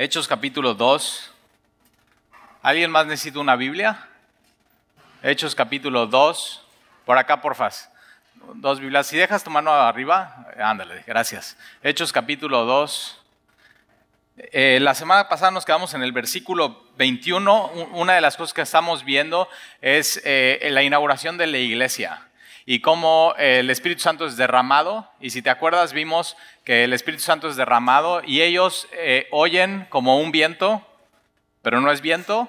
Hechos capítulo 2. ¿Alguien más necesita una Biblia? Hechos capítulo 2. Por acá, porfas. Dos Biblias. Si dejas tu mano arriba, ándale, gracias. Hechos capítulo 2. Eh, la semana pasada nos quedamos en el versículo 21. Una de las cosas que estamos viendo es eh, la inauguración de la iglesia y cómo el Espíritu Santo es derramado. Y si te acuerdas, vimos que el Espíritu Santo es derramado y ellos eh, oyen como un viento, pero no es viento.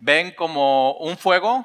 Ven como un fuego,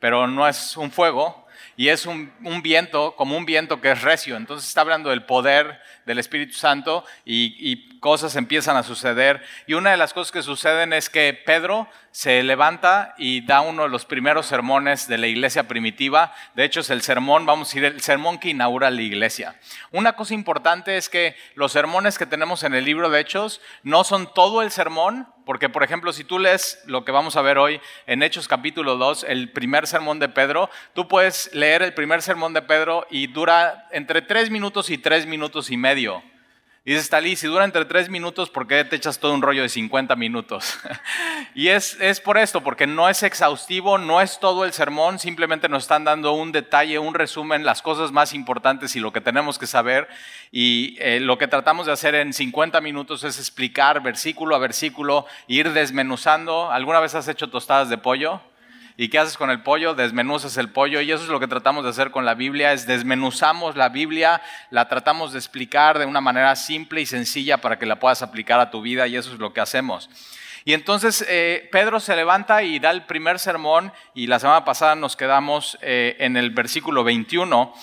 pero no es un fuego. Y es un, viento, como un viento que es recio. Entonces está hablando del poder del Espíritu Santo y, cosas empiezan a suceder. Y una de las cosas que suceden es que Pedro se levanta y da uno de los primeros sermones de la iglesia primitiva. De hecho, es el sermón, vamos a decir, el sermón que inaugura la iglesia. Una cosa importante es que los sermones que tenemos en el libro de Hechos no son todo el sermón, porque, por ejemplo, si tú lees lo que vamos a ver hoy en Hechos capítulo 2, el primer sermón de Pedro, tú puedes leer el primer sermón de Pedro y dura entre tres minutos y tres minutos y medio. Y dices, Talí, si dura entre tres minutos, ¿por qué te echas todo un rollo de 50 minutos? y es, es por esto, porque no es exhaustivo, no es todo el sermón, simplemente nos están dando un detalle, un resumen, las cosas más importantes y lo que tenemos que saber. Y eh, lo que tratamos de hacer en 50 minutos es explicar versículo a versículo, ir desmenuzando. ¿Alguna vez has hecho tostadas de pollo? ¿Y qué haces con el pollo? Desmenuzas el pollo y eso es lo que tratamos de hacer con la Biblia, es desmenuzamos la Biblia, la tratamos de explicar de una manera simple y sencilla para que la puedas aplicar a tu vida y eso es lo que hacemos. Y entonces eh, Pedro se levanta y da el primer sermón y la semana pasada nos quedamos eh, en el versículo 21.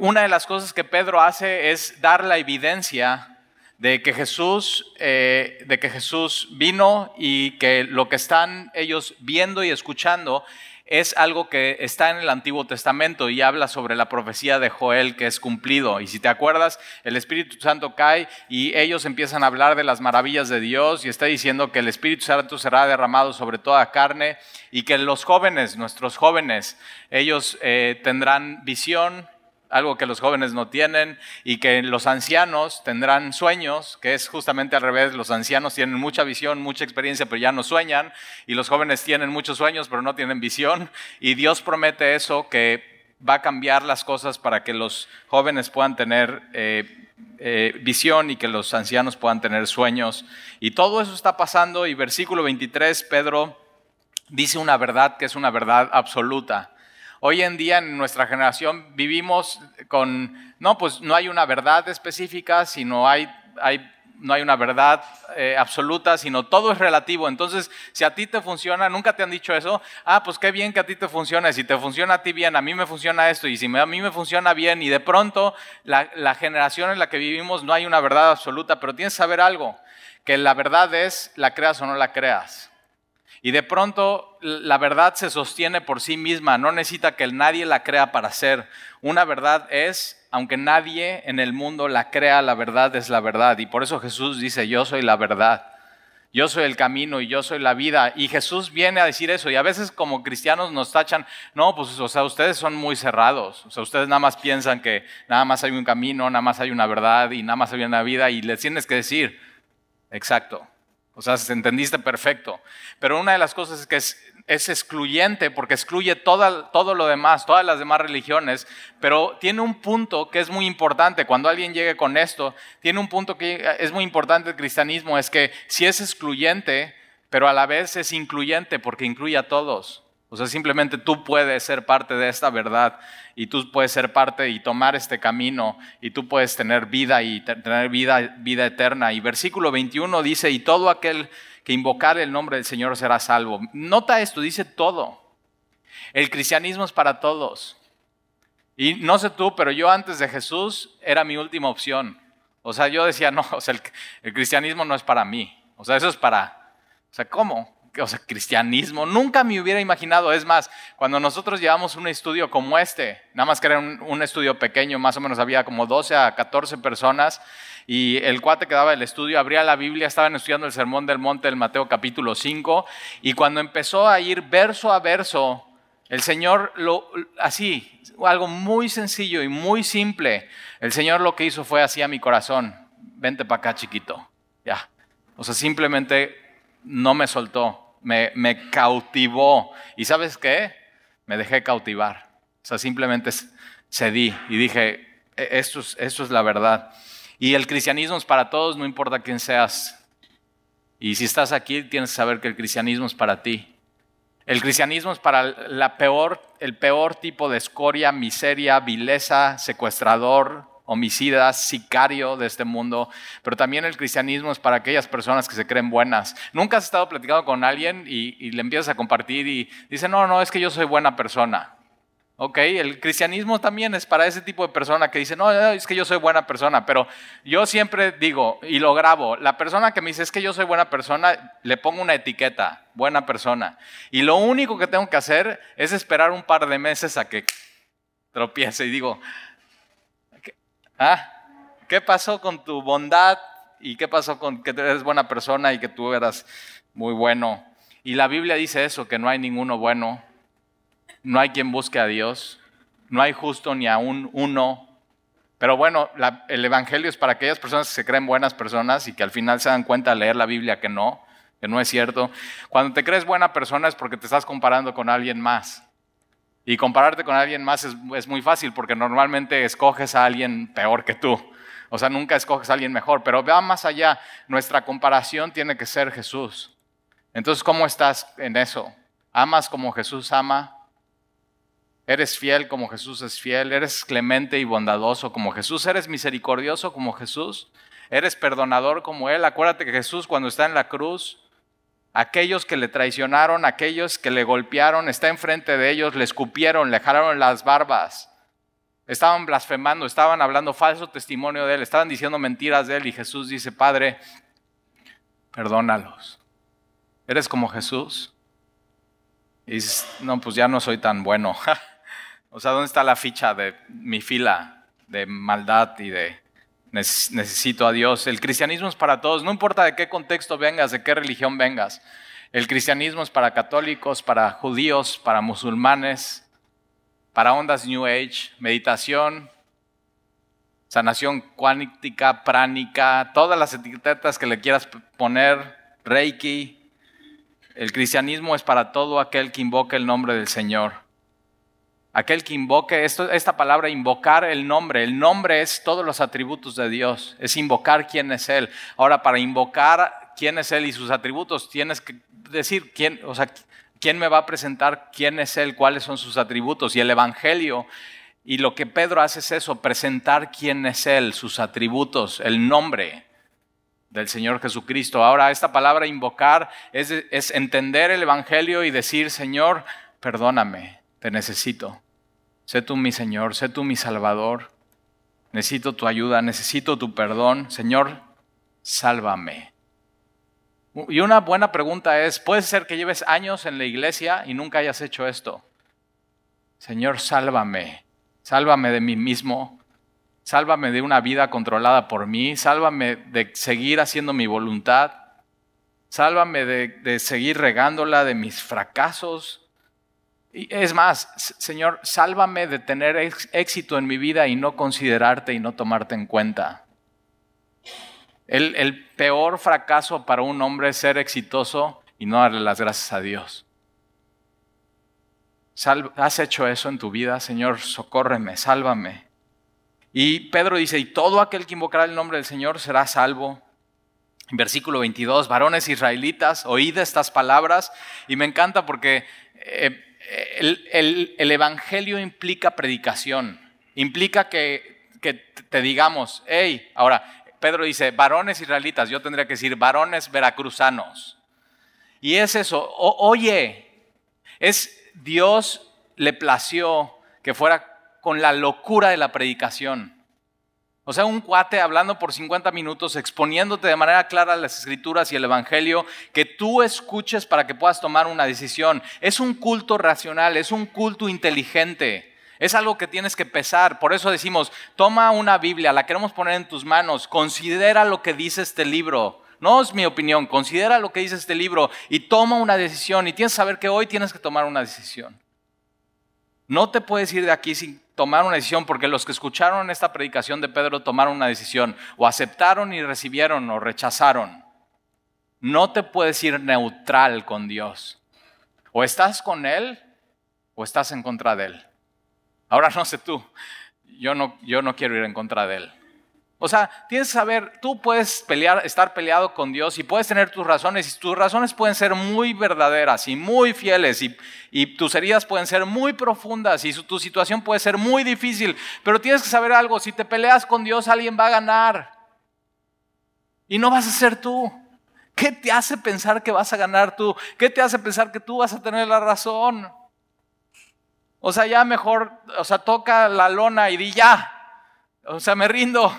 Una de las cosas que Pedro hace es dar la evidencia de que Jesús, eh, de que Jesús vino y que lo que están ellos viendo y escuchando es algo que está en el Antiguo Testamento y habla sobre la profecía de Joel que es cumplido. Y si te acuerdas, el Espíritu Santo cae y ellos empiezan a hablar de las maravillas de Dios y está diciendo que el Espíritu Santo será derramado sobre toda carne y que los jóvenes, nuestros jóvenes, ellos eh, tendrán visión, algo que los jóvenes no tienen, y que los ancianos tendrán sueños, que es justamente al revés, los ancianos tienen mucha visión, mucha experiencia, pero ya no sueñan, y los jóvenes tienen muchos sueños, pero no tienen visión, y Dios promete eso, que va a cambiar las cosas para que los jóvenes puedan tener eh, eh, visión y que los ancianos puedan tener sueños. Y todo eso está pasando, y versículo 23, Pedro dice una verdad que es una verdad absoluta. Hoy en día en nuestra generación vivimos con, no, pues no hay una verdad específica, sino hay, hay no hay una verdad eh, absoluta, sino todo es relativo. Entonces, si a ti te funciona, nunca te han dicho eso, ah, pues qué bien que a ti te funcione, si te funciona a ti bien, a mí me funciona esto, y si a mí me funciona bien, y de pronto la, la generación en la que vivimos no hay una verdad absoluta, pero tienes que saber algo, que la verdad es, la creas o no la creas. Y de pronto la verdad se sostiene por sí misma, no necesita que nadie la crea para ser. Una verdad es, aunque nadie en el mundo la crea, la verdad es la verdad. Y por eso Jesús dice, yo soy la verdad. Yo soy el camino y yo soy la vida. Y Jesús viene a decir eso. Y a veces como cristianos nos tachan, no, pues o sea, ustedes son muy cerrados. O sea, ustedes nada más piensan que nada más hay un camino, nada más hay una verdad y nada más hay una vida. Y les tienes que decir, exacto, o sea, entendiste perfecto. Pero una de las cosas es que es, excluyente porque excluye todo lo demás, todas las demás religiones, pero tiene un punto que es muy importante. Cuando alguien llegue con esto, tiene un punto que es muy importante el cristianismo, es que si es excluyente, pero a la vez es incluyente porque incluye a todos. O sea, simplemente tú puedes ser parte de esta verdad y tú puedes ser parte y tomar este camino y tú puedes tener vida y tener vida, vida eterna. Y versículo 21 dice, y todo aquel que invocar el nombre del Señor será salvo. Nota esto, dice todo. El cristianismo es para todos. Y no sé tú, pero yo antes de Jesús era mi última opción. O sea, yo decía, no, o sea, el, el cristianismo no es para mí. O sea, eso es para... O sea, ¿cómo? O sea, cristianismo. Nunca me hubiera imaginado. Es más, cuando nosotros llevamos un estudio como este, nada más que era un, estudio pequeño, más o menos había como 12 a 14 personas, y el cuate que daba el estudio abría la Biblia, estaban estudiando el Sermón del Monte del Mateo capítulo 5, y cuando empezó a ir verso a verso, el Señor, lo, así, algo muy sencillo y muy simple, el Señor lo que hizo fue así a mi corazón, vente para acá chiquito, ya, O sea, simplemente no me soltó, me, cautivó. ¿Y sabes qué? Me dejé cautivar. O sea, simplemente cedí y dije, e, esto es, es la verdad. Y el cristianismo es para todos, no importa quién seas. Y si estás aquí, tienes que saber que el cristianismo es para ti. El cristianismo es para la peor, el peor tipo de escoria, miseria, vileza, secuestrador, homicida, sicario de este mundo, pero también el cristianismo es para aquellas personas que se creen buenas. Nunca has estado platicando con alguien y, le empiezas a compartir y dice, no, no, es que yo soy buena persona. Ok, el cristianismo también es para ese tipo de persona que dice, no, es que yo soy buena persona, pero yo siempre digo y lo grabo, la persona que me dice es que yo soy buena persona, le pongo una etiqueta, buena persona. Y lo único que tengo que hacer es esperar un par de meses a que tropiece y digo, ¿ah? ¿qué pasó con tu bondad? ¿Y qué pasó con que eres buena persona y que tú eras muy bueno? Y la Biblia dice eso, que no hay ninguno bueno no hay quien busque a Dios, no hay justo ni aún uno. Pero bueno, el Evangelio es para aquellas personas que se creen buenas personas y que al final se dan cuenta al leer la Biblia que no, que no es cierto. Cuando te crees buena persona es porque te estás comparando con alguien más. Y compararte con alguien más es, es muy fácil porque normalmente escoges a alguien peor que tú. O sea, nunca escoges a alguien mejor, pero vea más allá. Nuestra comparación tiene que ser Jesús. Entonces, ¿cómo estás en eso? ¿Amas como Jesús ama? Eres fiel como Jesús es fiel, eres clemente y bondadoso como Jesús, eres misericordioso como Jesús, eres perdonador como Él. Acuérdate que Jesús cuando está en la cruz, aquellos que le traicionaron, aquellos que le golpearon, está enfrente de ellos, le escupieron, le jalaron las barbas, estaban blasfemando, estaban hablando falso testimonio de Él, estaban diciendo mentiras de Él y Jesús dice, Padre, perdónalos. ¿Eres como Jesús? Y dices, no, pues ya no soy tan bueno. O sea, ¿dónde está la ficha de mi fila de maldad y de necesito a Dios? El cristianismo es para todos, no importa de qué contexto vengas, de qué religión vengas. El cristianismo es para católicos, para judíos, para musulmanes, para ondas New Age, meditación, sanación cuántica, pránica, todas las etiquetas que le quieras poner, Reiki. El cristianismo es para todo aquel que invoca el nombre del Señor aquel que invoque, esta palabra invocar el nombre, el nombre es todos los atributos de Dios, es invocar quién es Él. Ahora, para invocar quién es Él y sus atributos, tienes que decir quién, o sea, quién me va a presentar quién es Él, cuáles son sus atributos. Y el Evangelio, y lo que Pedro hace es eso, presentar quién es Él, sus atributos, el nombre del Señor Jesucristo. Ahora, esta palabra invocar es, es entender el Evangelio y decir, Señor, perdóname, te necesito. Sé tú mi Señor, sé tú mi Salvador. Necesito tu ayuda, necesito tu perdón. Señor, sálvame. Y una buena pregunta es, ¿puede ser que lleves años en la iglesia y nunca hayas hecho esto? Señor, sálvame. Sálvame de mí mismo. Sálvame de una vida controlada por mí. Sálvame de seguir haciendo mi voluntad. Sálvame de, de seguir regándola de mis fracasos, es más, Señor, sálvame de tener éxito en mi vida y no considerarte y no tomarte en cuenta. El, peor fracaso para un hombre es ser exitoso y no darle las gracias a Dios. ¿Has hecho eso en tu vida, Señor? Socórreme, sálvame. Y Pedro dice, y todo aquel que invocará el nombre del Señor será salvo. Versículo 22, varones israelitas, oíd estas palabras. Y me encanta porque eh, el, Evangelio implica predicación, implica que, te digamos, hey, ahora, Pedro dice, varones israelitas, yo tendría que decir, varones veracruzanos. Y es eso, oye, es Dios le plació que fuera con la locura de la predicación. O sea, un cuate hablando por 50 minutos, exponiéndote de manera clara las escrituras y el Evangelio, que tú escuches para que puedas tomar una decisión. Es un culto racional, es un culto inteligente. Es algo que tienes que pesar. Por eso decimos, toma una Biblia, la queremos poner en tus manos, considera lo que dice este libro. No es mi opinión, considera lo que dice este libro y toma una decisión. Y tienes que saber que hoy tienes que tomar una decisión. No te puedes ir de aquí sin tomar una decisión, porque los que escucharon esta predicación de Pedro tomaron una decisión, o aceptaron y recibieron o rechazaron. No te puedes ir neutral con Dios. O estás con Él o estás en contra de Él. Ahora no sé tú, yo no, yo no quiero ir en contra de Él. O sea, tienes que saber, tú puedes pelear, estar peleado con Dios y puedes tener tus razones y tus razones pueden ser muy verdaderas y muy fieles y, y tus heridas pueden ser muy profundas y tu situación puede ser muy difícil, pero tienes que saber algo, si te peleas con Dios alguien va a ganar y no vas a ser tú. ¿Qué te hace pensar que vas a ganar tú? ¿Qué te hace pensar que tú vas a tener la razón? O sea, ya mejor, o sea, toca la lona y di ya. O sea, me rindo.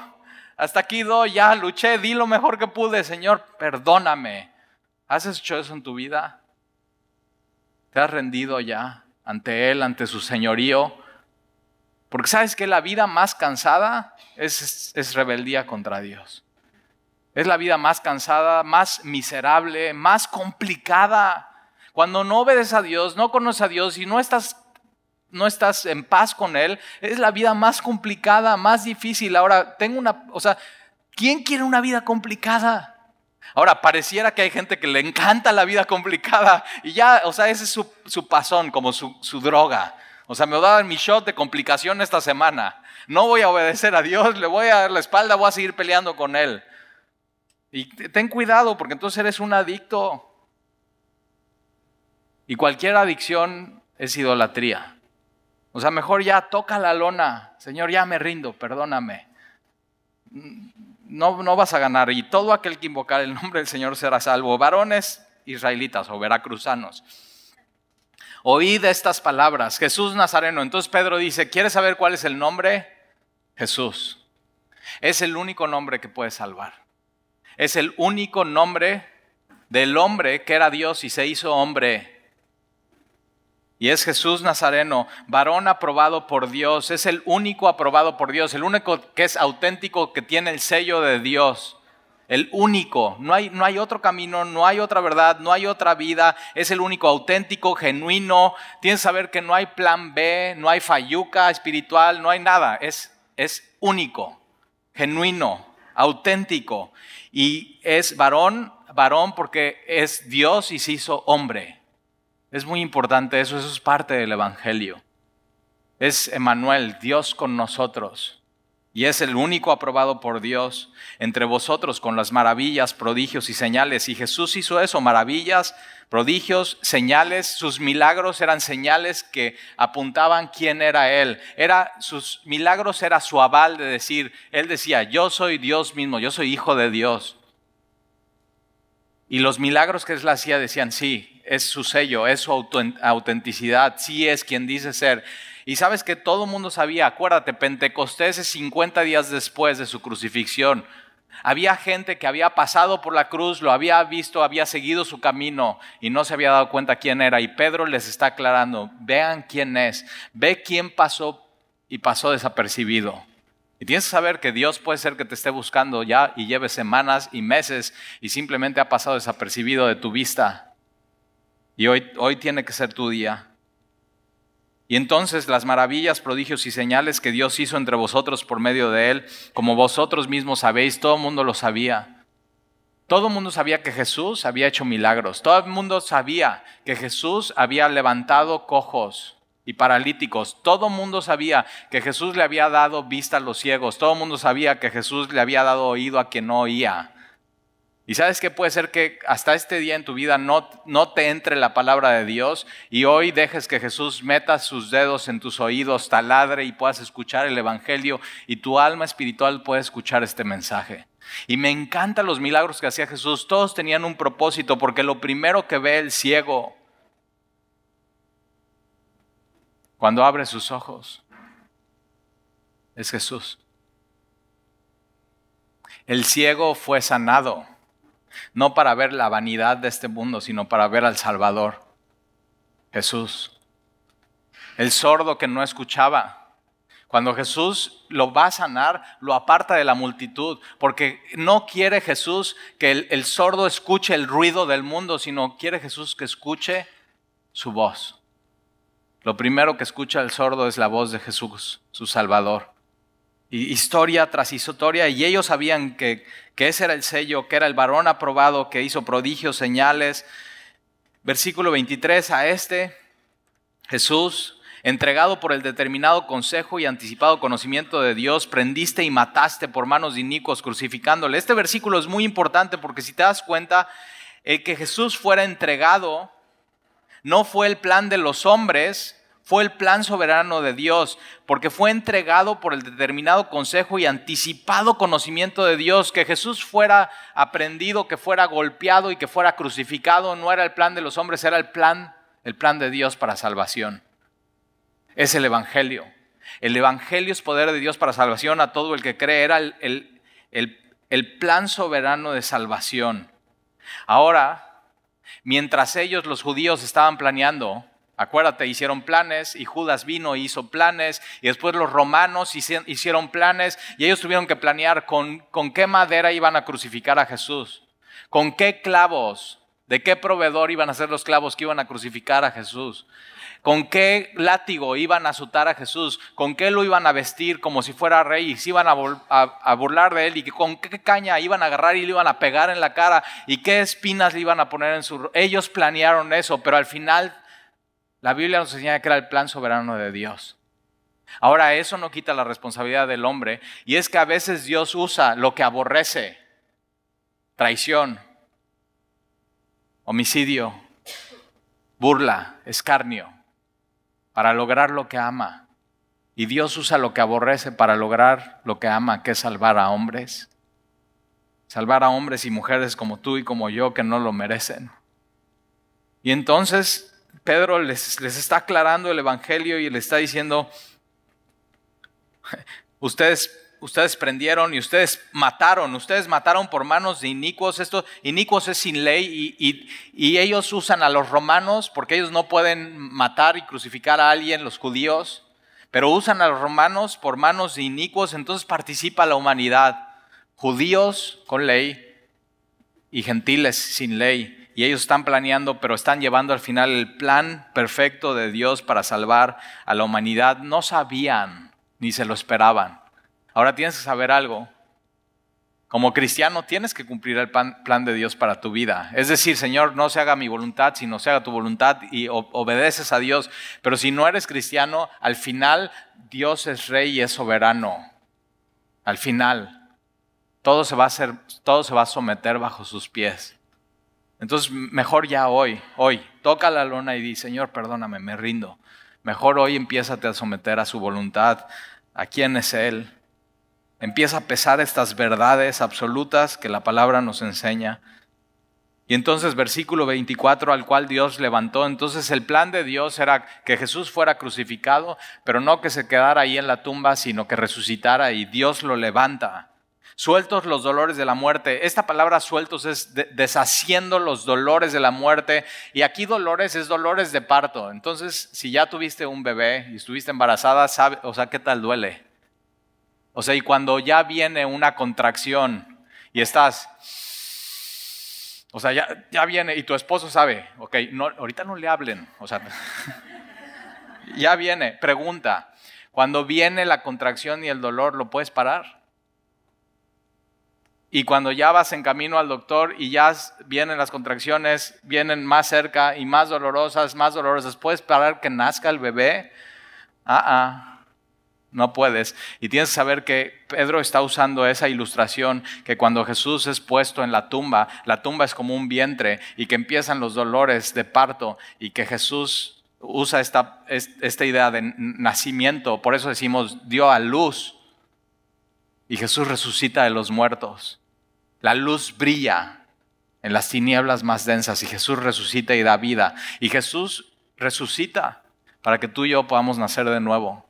Hasta aquí doy, ya luché, di lo mejor que pude, Señor, perdóname. ¿Has hecho eso en tu vida? ¿Te has rendido ya ante Él, ante su señorío? Porque sabes que la vida más cansada es, es rebeldía contra Dios. Es la vida más cansada, más miserable, más complicada. Cuando no obedeces a Dios, no conoces a Dios y no estás no estás en paz con Él, es la vida más complicada, más difícil. Ahora, tengo una, o sea, ¿quién quiere una vida complicada? Ahora, pareciera que hay gente que le encanta la vida complicada y ya, o sea, ese es su, su pasón, como su, su, droga. O sea, me voy mi shot de complicación esta semana. No voy a obedecer a Dios, le voy a dar la espalda, voy a seguir peleando con Él. Y ten cuidado porque entonces eres un adicto. Y cualquier adicción es idolatría. O sea, mejor ya toca la lona. Señor, ya me rindo, perdóname. No, no vas a ganar. Y todo aquel que invocar el nombre del Señor será salvo. Varones israelitas o veracruzanos. Oíd estas palabras. Jesús Nazareno. Entonces Pedro dice, ¿quieres saber cuál es el nombre? Jesús. Es el único nombre que puede salvar. Es el único nombre del hombre que era Dios y se hizo hombre y es Jesús Nazareno, varón aprobado por Dios, es el único aprobado por Dios, el único que es auténtico, que tiene el sello de Dios. El único, no hay, no hay otro camino, no hay otra verdad, no hay otra vida, es el único auténtico, genuino. Tienes que saber que no hay plan B, no hay falluca espiritual, no hay nada, es, es único, genuino, auténtico. Y es varón, varón porque es Dios y se hizo hombre. Es muy importante eso, eso es parte del Evangelio. Es Emanuel, Dios con nosotros. Y es el único aprobado por Dios entre vosotros con las maravillas, prodigios y señales. Y Jesús hizo eso, maravillas, prodigios, señales. Sus milagros eran señales que apuntaban quién era Él. Era, sus milagros era su aval de decir, Él decía, yo soy Dios mismo, yo soy hijo de Dios. Y los milagros que Él hacía decían, sí, es su sello, es su autenticidad, sí es quien dice ser. Y sabes que todo el mundo sabía, acuérdate, Pentecostés es 50 días después de su crucifixión. Había gente que había pasado por la cruz, lo había visto, había seguido su camino y no se había dado cuenta quién era. Y Pedro les está aclarando, vean quién es, ve quién pasó y pasó desapercibido. Y tienes que saber que Dios puede ser que te esté buscando ya y lleve semanas y meses y simplemente ha pasado desapercibido de tu vista. Y hoy, hoy tiene que ser tu día. Y entonces las maravillas, prodigios y señales que Dios hizo entre vosotros por medio de Él, como vosotros mismos sabéis, todo el mundo lo sabía. Todo el mundo sabía que Jesús había hecho milagros. Todo el mundo sabía que Jesús había levantado cojos y paralíticos. Todo el mundo sabía que Jesús le había dado vista a los ciegos. Todo el mundo sabía que Jesús le había dado oído a quien no oía. Y sabes que puede ser que hasta este día en tu vida no, no te entre la palabra de Dios y hoy dejes que Jesús meta sus dedos en tus oídos, taladre y puedas escuchar el Evangelio y tu alma espiritual puede escuchar este mensaje. Y me encantan los milagros que hacía Jesús. Todos tenían un propósito porque lo primero que ve el ciego cuando abre sus ojos es Jesús. El ciego fue sanado no para ver la vanidad de este mundo, sino para ver al Salvador, Jesús. El sordo que no escuchaba. Cuando Jesús lo va a sanar, lo aparta de la multitud, porque no quiere Jesús que el, sordo escuche el ruido del mundo, sino quiere Jesús que escuche su voz. Lo primero que escucha el sordo es la voz de Jesús, su Salvador. Historia tras historia, y ellos sabían que, que ese era el sello, que era el varón aprobado, que hizo prodigios, señales. Versículo 23, a este Jesús, entregado por el determinado consejo y anticipado conocimiento de Dios, prendiste y mataste por manos de inicuos crucificándole. Este versículo es muy importante porque si te das cuenta, el que Jesús fuera entregado no fue el plan de los hombres, fue el plan soberano de Dios, porque fue entregado por el determinado consejo y anticipado conocimiento de Dios. Que Jesús fuera aprendido, que fuera golpeado y que fuera crucificado, no era el plan de los hombres, era el plan, el plan de Dios para salvación. Es el Evangelio. El Evangelio es poder de Dios para salvación a todo el que cree. Era el, el plan soberano de salvación. Ahora, mientras ellos, los judíos, estaban planeando, Acuérdate, hicieron planes y Judas vino y hizo planes y después los romanos hicieron planes y ellos tuvieron que planear con, con qué madera iban a crucificar a Jesús, con qué clavos, de qué proveedor iban a ser los clavos que iban a crucificar a Jesús, con qué látigo iban a azotar a Jesús, con qué lo iban a vestir como si fuera rey y se iban a, a, burlar de él y con qué caña iban a agarrar y le iban a pegar en la cara y qué espinas le iban a poner en su... Ellos planearon eso, pero al final la Biblia nos enseña que era el plan soberano de Dios. Ahora, eso no quita la responsabilidad del hombre, y es que a veces Dios usa lo que aborrece, traición, homicidio, burla, escarnio, para lograr lo que ama. Y Dios usa lo que aborrece para lograr lo que ama, que es salvar a hombres. Salvar a hombres y mujeres como tú y como yo que no lo merecen. Y entonces Pedro les, está aclarando el Evangelio y le está diciendo, ustedes, ustedes prendieron y ustedes mataron, ustedes mataron por manos de inicuos, esto inicuos es sin ley y, y ellos usan a los romanos porque ellos no pueden matar y crucificar a alguien, los judíos, pero usan a los romanos por manos de inicuos, entonces participa la humanidad, judíos con ley y gentiles sin ley y ellos están planeando, pero están llevando al final el plan perfecto de Dios para salvar a la humanidad. No sabían ni se lo esperaban. Ahora tienes que saber algo. Como cristiano tienes que cumplir el plan, de Dios para tu vida. Es decir, Señor, no se haga mi voluntad, sino se haga tu voluntad y obedeces a Dios. Pero si no eres cristiano, al final Dios es rey y es soberano. Al final, todo se va a hacer, todo se va a someter bajo sus pies. Entonces, mejor ya hoy, hoy, toca la lona y di, Señor, perdóname, me rindo. Mejor hoy empiézate a someter a su voluntad, a quién es Él. Empieza a pesar estas verdades absolutas que la palabra nos enseña. Y entonces versículo 24 al cual Dios levantó, entonces el plan de Dios era que Jesús fuera crucificado, pero no que se quedara ahí en la tumba, sino que resucitara y Dios lo levanta sueltos los dolores de la muerte. Esta palabra sueltos es deshaciendo los dolores de la muerte. Y aquí dolores es dolores de parto. Entonces, si ya tuviste un bebé y estuviste embarazada, sabe, o sea, ¿qué tal duele? O sea, y cuando ya viene una contracción y estás, o sea, ya, ya viene y tu esposo sabe, ok, no, ahorita no le hablen, o sea, ya viene, pregunta, cuando viene la contracción y el dolor, ¿lo puedes parar? Y cuando ya vas en camino al doctor y ya vienen las contracciones, vienen más cerca y más dolorosas, más dolorosas, ¿puedes parar que nazca el bebé? Ah, ah, no puedes. Y tienes que saber que Pedro está usando esa ilustración, que cuando Jesús es puesto en la tumba, la tumba es como un vientre y que empiezan los dolores de parto y que Jesús usa esta, esta idea de nacimiento, por eso decimos dio a luz y Jesús resucita de los muertos. La luz brilla en las tinieblas más densas y Jesús resucita y da vida. Y Jesús resucita para que tú y yo podamos nacer de nuevo,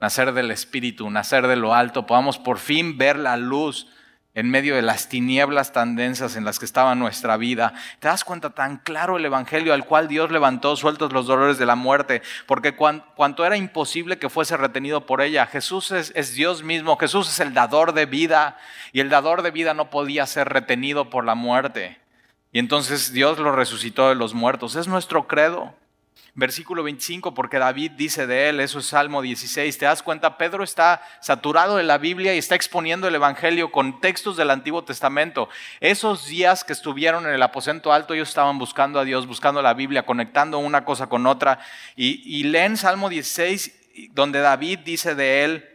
nacer del Espíritu, nacer de lo alto, podamos por fin ver la luz en medio de las tinieblas tan densas en las que estaba nuestra vida. ¿Te das cuenta tan claro el Evangelio al cual Dios levantó sueltos los dolores de la muerte? Porque cuanto era imposible que fuese retenido por ella, Jesús es, Dios mismo, Jesús es el dador de vida y el dador de vida no podía ser retenido por la muerte. Y entonces Dios lo resucitó de los muertos. Es nuestro credo. Versículo 25, porque David dice de él, eso es Salmo 16, te das cuenta, Pedro está saturado de la Biblia y está exponiendo el Evangelio con textos del Antiguo Testamento. Esos días que estuvieron en el aposento alto, ellos estaban buscando a Dios, buscando la Biblia, conectando una cosa con otra. Y, y leen Salmo 16, donde David dice de él,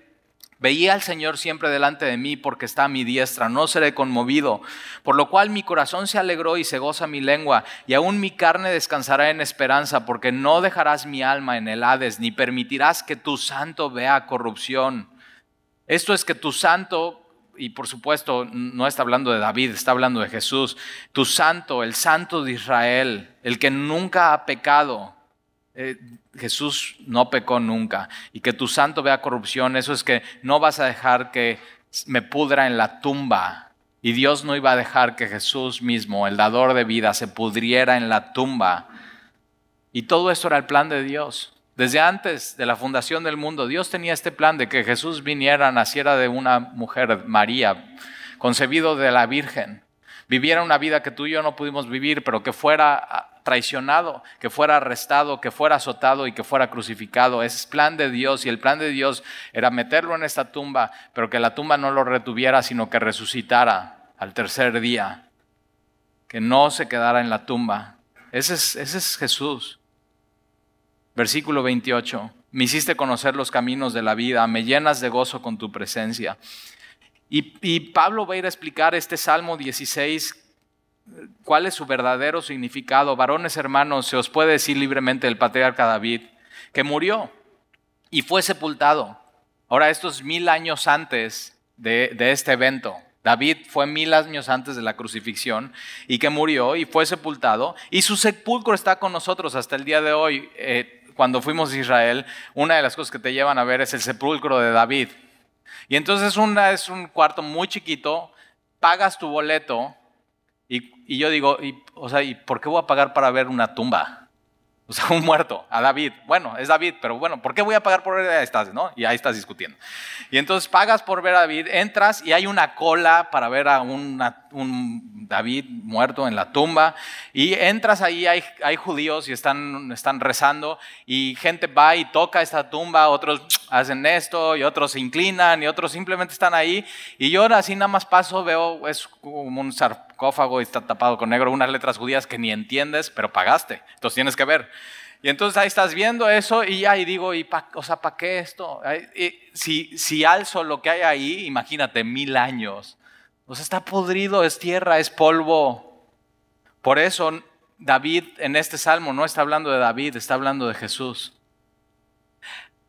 Veía al Señor siempre delante de mí porque está a mi diestra, no seré conmovido, por lo cual mi corazón se alegró y se goza mi lengua, y aún mi carne descansará en esperanza, porque no dejarás mi alma en el Hades, ni permitirás que tu santo vea corrupción. Esto es que tu santo, y por supuesto no está hablando de David, está hablando de Jesús, tu santo, el santo de Israel, el que nunca ha pecado, eh, Jesús no pecó nunca y que tu santo vea corrupción, eso es que no vas a dejar que me pudra en la tumba. Y Dios no iba a dejar que Jesús mismo, el dador de vida, se pudriera en la tumba. Y todo esto era el plan de Dios. Desde antes de la fundación del mundo, Dios tenía este plan de que Jesús viniera, naciera de una mujer, María, concebido de la Virgen, viviera una vida que tú y yo no pudimos vivir, pero que fuera traicionado, que fuera arrestado, que fuera azotado y que fuera crucificado. Ese es plan de Dios y el plan de Dios era meterlo en esta tumba, pero que la tumba no lo retuviera, sino que resucitara al tercer día, que no se quedara en la tumba. Ese es, es Jesús. Versículo 28. Me hiciste conocer los caminos de la vida, me llenas de gozo con tu presencia. Y, y Pablo va a ir a explicar este Salmo 16 cuál es su verdadero significado. Varones hermanos, se os puede decir libremente el patriarca David, que murió y fue sepultado. Ahora, esto es mil años antes de, este evento. David fue mil años antes de la crucifixión y que murió y fue sepultado y su sepulcro está con nosotros hasta el día de hoy. Eh, cuando fuimos a Israel, una de las cosas que te llevan a ver es el sepulcro de David. Y entonces una, es un cuarto muy chiquito, pagas tu boleto y, yo digo, y, o sea, ¿y por qué voy a pagar para ver una tumba? O sea, un muerto, a David. Bueno, es David, pero bueno, ¿por qué voy a pagar por ver a estás, no? Y ahí estás discutiendo. Y entonces pagas por ver a David, entras y hay una cola para ver a un David muerto en la tumba. Y entras ahí, hay, hay judíos y están, están rezando y gente va y toca esta tumba, otros hacen esto y otros se inclinan y otros simplemente están ahí. Y yo ahora así nada más paso, veo, es como un sarcófago y está tapado con negro, unas letras judías que ni entiendes, pero pagaste, entonces tienes que ver. Y entonces ahí estás viendo eso y ahí digo, y o sea, ¿para qué esto? si, si alzo lo que hay ahí, imagínate, mil años. O está podrido, es tierra, es polvo. Por eso David en este salmo no está hablando de David, está hablando de Jesús.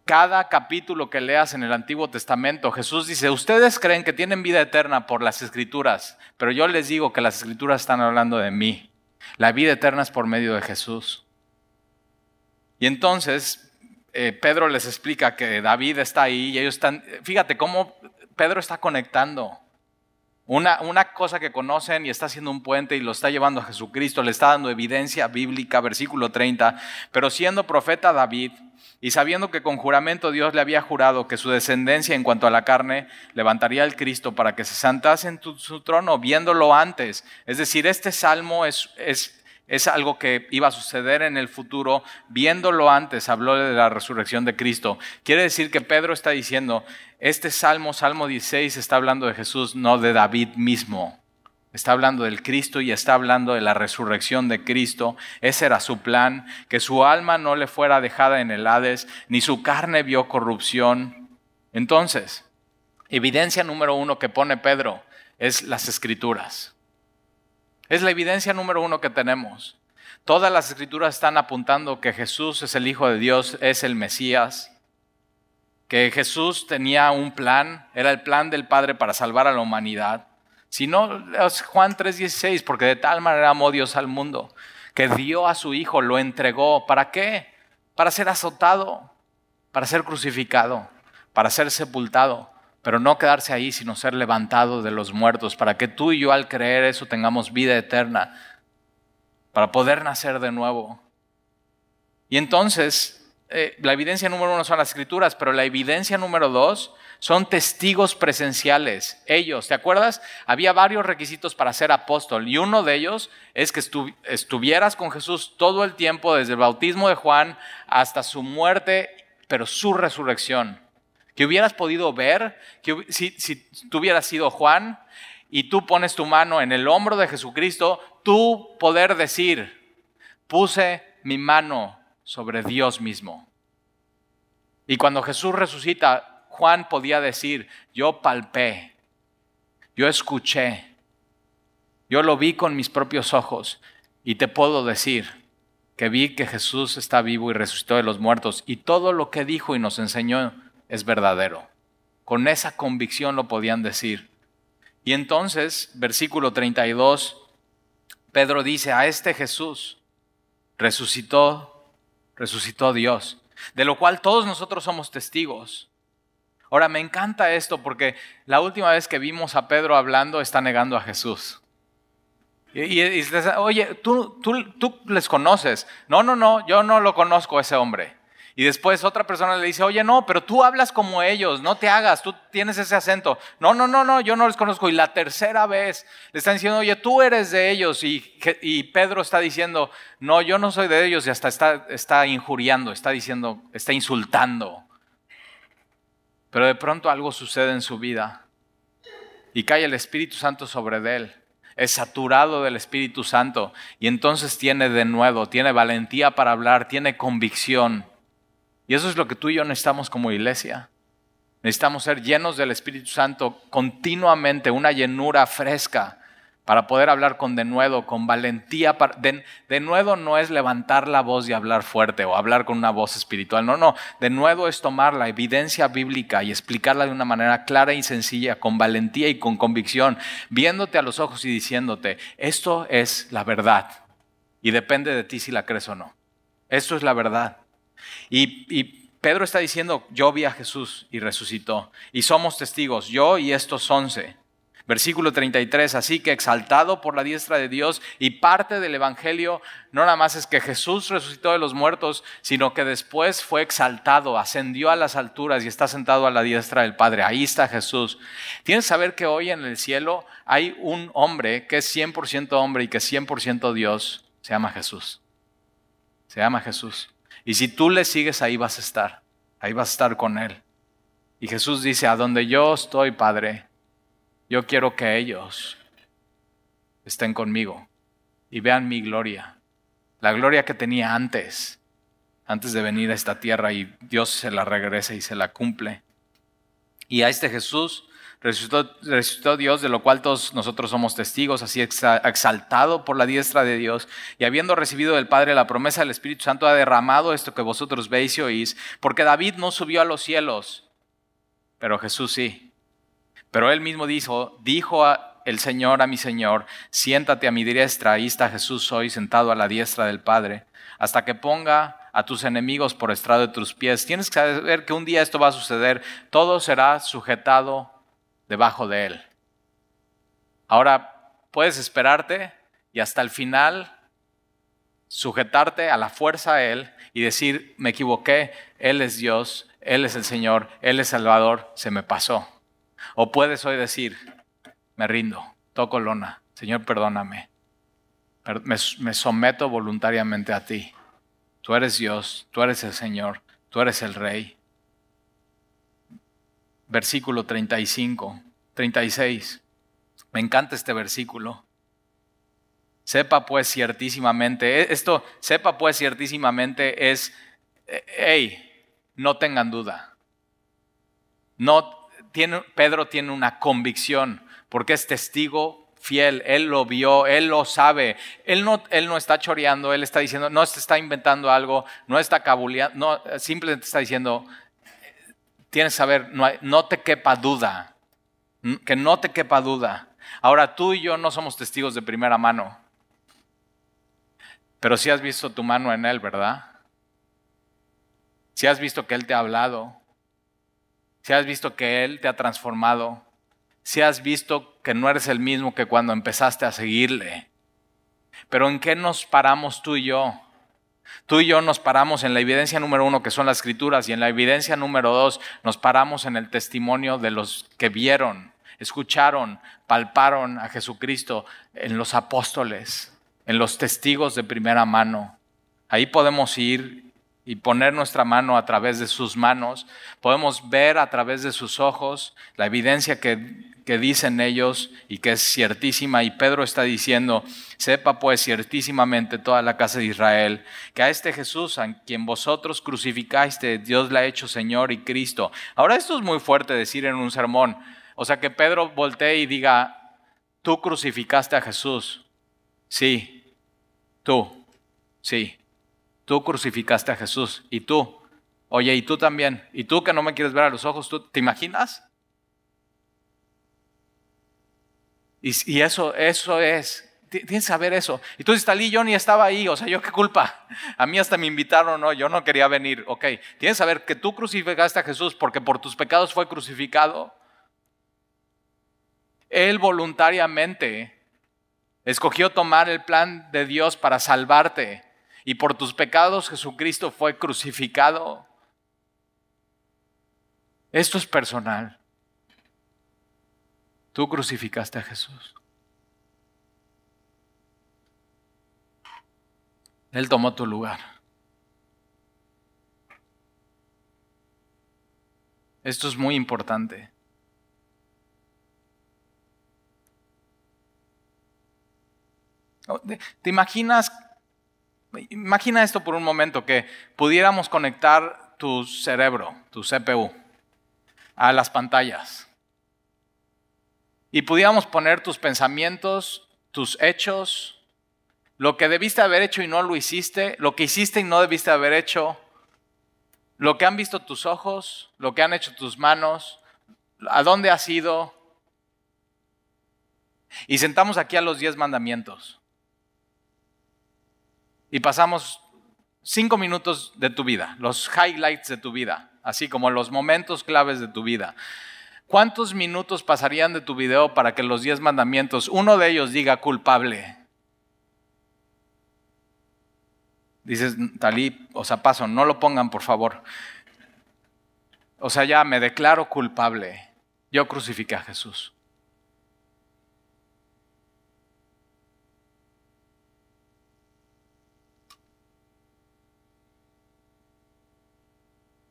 Cada capítulo que leas en el Antiguo Testamento, Jesús dice, ustedes creen que tienen vida eterna por las escrituras, pero yo les digo que las escrituras están hablando de mí. La vida eterna es por medio de Jesús. Y entonces eh, Pedro les explica que David está ahí y ellos están, fíjate cómo Pedro está conectando. Una, una, cosa que conocen y está haciendo un puente y lo está llevando a Jesucristo, le está dando evidencia bíblica, versículo 30, pero siendo profeta David y sabiendo que con juramento Dios le había jurado que su descendencia en cuanto a la carne levantaría al Cristo para que se sentase en su trono, viéndolo antes. Es decir, este salmo es, es es algo que iba a suceder en el futuro, viéndolo antes, habló de la resurrección de Cristo. Quiere decir que Pedro está diciendo, este salmo, Salmo 16, está hablando de Jesús, no de David mismo. Está hablando del Cristo y está hablando de la resurrección de Cristo. Ese era su plan, que su alma no le fuera dejada en el Hades, ni su carne vio corrupción. Entonces, evidencia número uno que pone Pedro es las escrituras. Es la evidencia número uno que tenemos. Todas las escrituras están apuntando que Jesús es el Hijo de Dios, es el Mesías, que Jesús tenía un plan, era el plan del Padre para salvar a la humanidad. Si no, Juan 3:16, porque de tal manera amó Dios al mundo, que dio a su Hijo, lo entregó. ¿Para qué? Para ser azotado, para ser crucificado, para ser sepultado pero no quedarse ahí, sino ser levantado de los muertos, para que tú y yo al creer eso tengamos vida eterna, para poder nacer de nuevo. Y entonces, eh, la evidencia número uno son las escrituras, pero la evidencia número dos son testigos presenciales. Ellos, ¿te acuerdas? Había varios requisitos para ser apóstol y uno de ellos es que estuvieras con Jesús todo el tiempo, desde el bautismo de Juan hasta su muerte, pero su resurrección. Que hubieras podido ver, que si, si tú hubieras sido Juan y tú pones tu mano en el hombro de Jesucristo, tú poder decir, puse mi mano sobre Dios mismo. Y cuando Jesús resucita, Juan podía decir, yo palpé, yo escuché, yo lo vi con mis propios ojos y te puedo decir que vi que Jesús está vivo y resucitó de los muertos y todo lo que dijo y nos enseñó es verdadero. Con esa convicción lo podían decir. Y entonces, versículo 32, Pedro dice, a este Jesús resucitó, resucitó Dios de lo cual todos nosotros somos testigos. Ahora, me encanta esto porque la última vez que vimos a Pedro hablando está negando a Jesús. Y, oye, ¿tú, tú, tú les conoces. No, no, no, yo no lo conozco a ese hombre. Y después otra persona le dice, oye, no, pero tú hablas como ellos, no te hagas, tú tienes ese acento. No, no, no, no, yo no les conozco. Y la tercera vez le están diciendo, oye, tú eres de ellos. Y, y Pedro está diciendo, no, yo no soy de ellos. Y hasta está, está injuriando, está diciendo, está insultando. Pero de pronto algo sucede en su vida y cae el Espíritu Santo sobre él. Es saturado del Espíritu Santo y entonces tiene de nuevo, tiene valentía para hablar, tiene convicción. Y eso es lo que tú y yo necesitamos como iglesia. Necesitamos ser llenos del Espíritu Santo continuamente, una llenura fresca para poder hablar con denuedo, con valentía. De, denuedo no es levantar la voz y hablar fuerte o hablar con una voz espiritual. No, no. Denuedo es tomar la evidencia bíblica y explicarla de una manera clara y sencilla, con valentía y con convicción, viéndote a los ojos y diciéndote, esto es la verdad. Y depende de ti si la crees o no. Esto es la verdad. Y, Pedro está diciendo, yo vi a Jesús y resucitó. Y somos testigos, yo y estos once. Versículo 33, así que exaltado por la diestra de Dios y parte del Evangelio no nada más es que Jesús resucitó de los muertos, sino que después fue exaltado, ascendió a las alturas y está sentado a la diestra del Padre. Ahí está Jesús. Tienes que saber que hoy en el cielo hay un hombre que es 100% hombre y que es 100% Dios. Se llama Jesús. Se llama Jesús. Y si tú le sigues, ahí vas a estar. Ahí vas a estar con Él. Y Jesús dice, a donde yo estoy, Padre, yo quiero que ellos estén conmigo y vean mi gloria. La gloria que tenía antes, antes de venir a esta tierra y Dios se la regresa y se la cumple. Y a este Jesús Resucitó, Dios, de lo cual todos nosotros somos testigos, así exaltado por la diestra de Dios, y habiendo recibido del Padre la promesa del Espíritu Santo, ha derramado esto que vosotros veis y oís, porque David no subió a los cielos, pero Jesús sí. Pero él mismo dijo, dijo el Señor a mi Señor, siéntate a mi diestra, ahí está Jesús hoy sentado a la diestra del Padre, hasta que ponga a tus enemigos por estrado de tus pies. Tienes que saber que un día esto va a suceder, todo será sujetado debajo de Él. Ahora, puedes esperarte y hasta el final sujetarte a la fuerza a Él y decir, me equivoqué, Él es Dios, Él es el Señor, Él es Salvador, se me pasó. O puedes hoy decir, me rindo, toco lona, Señor, perdóname, me, me someto voluntariamente a ti. Tú eres Dios, tú eres el Señor, tú eres el Rey versículo 35, 36. Me encanta este versículo. Sepa pues ciertísimamente, e, esto, sepa pues ciertísimamente es, hey, no tengan duda. No, Pedro tiene una convicción porque es testigo fiel, él lo vio, él lo sabe, él no, está choreando, él está diciendo, no se está inventando algo, no está cabuleando, no, simplemente está diciendo, tienes que saber, no, no te quepa duda, que no te quepa duda. Ahora tú y yo no somos testigos de primera mano, pero si has visto tu mano en Él, ¿verdad? Si has visto que Él te ha hablado, si has visto que Él te ha transformado, si has visto que no eres el mismo que cuando empezaste a seguirle. Pero ¿en qué nos paramos tú y yo? Tú y yo nos paramos en la evidencia número uno, que son las escrituras, y en la evidencia número dos nos paramos en el testimonio de los que vieron, escucharon, palparon a Jesucristo en los apóstoles, en los testigos de primera mano. Ahí podemos ir y poner nuestra mano a través de sus manos, podemos ver a través de sus ojos la evidencia que, que dicen ellos y que es ciertísima. Y Pedro está diciendo, sepa pues ciertísimamente toda la casa de Israel, que a este Jesús, a quien vosotros crucificaste, Dios le ha hecho Señor y Cristo. Ahora esto es muy fuerte decir en un sermón. O sea, que Pedro voltee y diga, tú crucificaste a Jesús. Sí, tú, sí. Tú crucificaste a Jesús y tú, oye, y tú también, y tú que no me quieres ver a los ojos, ¿tú te imaginas? Y, eso, eso es, tienes que saber eso. Dices, Talí, yo ni estaba ahí, o sea, yo qué culpa. A mí hasta me invitaron, no, yo no quería venir. Ok, tienes que saber que tú crucificaste a Jesús porque por tus pecados fue crucificado. Él voluntariamente escogió tomar el plan de Dios para salvarte y por tus pecados Jesucristo fue crucificado. Esto es personal. Tú crucificaste a Jesús. Él tomó tu lugar. Esto es muy importante. ¿Te imaginas Imagina esto por un momento, que pudiéramos conectar tu cerebro, tu CPU, a las pantallas. Y pudiéramos poner tus pensamientos, tus hechos, lo que debiste haber hecho y no lo hiciste, lo que hiciste y no debiste haber hecho, lo que han visto tus ojos, lo que han hecho tus manos, a dónde has ido. Y sentamos aquí a los diez mandamientos y pasamos cinco minutos de tu vida, los highlights de tu vida, así como los momentos claves de tu vida. ¿Cuántos minutos pasarían de tu video para que los diez mandamientos, uno de ellos diga culpable? Dices, Talí, o sea, paso, no lo pongan, por favor. O sea, ya me declaro culpable. Yo crucifiqué a Jesús.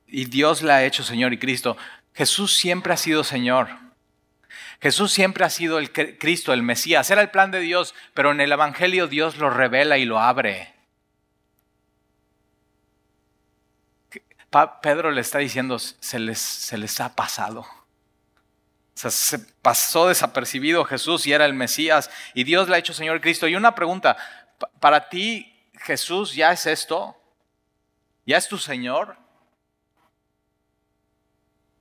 Y Dios la ha hecho Señor y Cristo. Jesús siempre ha sido Señor. Jesús siempre ha sido el Cristo, el Mesías. Era el plan de Dios, pero en el Evangelio Dios lo revela y lo abre. Pedro le está diciendo, se les, ha pasado. Se pasó desapercibido Jesús y era el Mesías y Dios le ha hecho Señor Cristo. Y una pregunta, ¿para ti Jesús ya es esto? ¿Ya es tu Señor?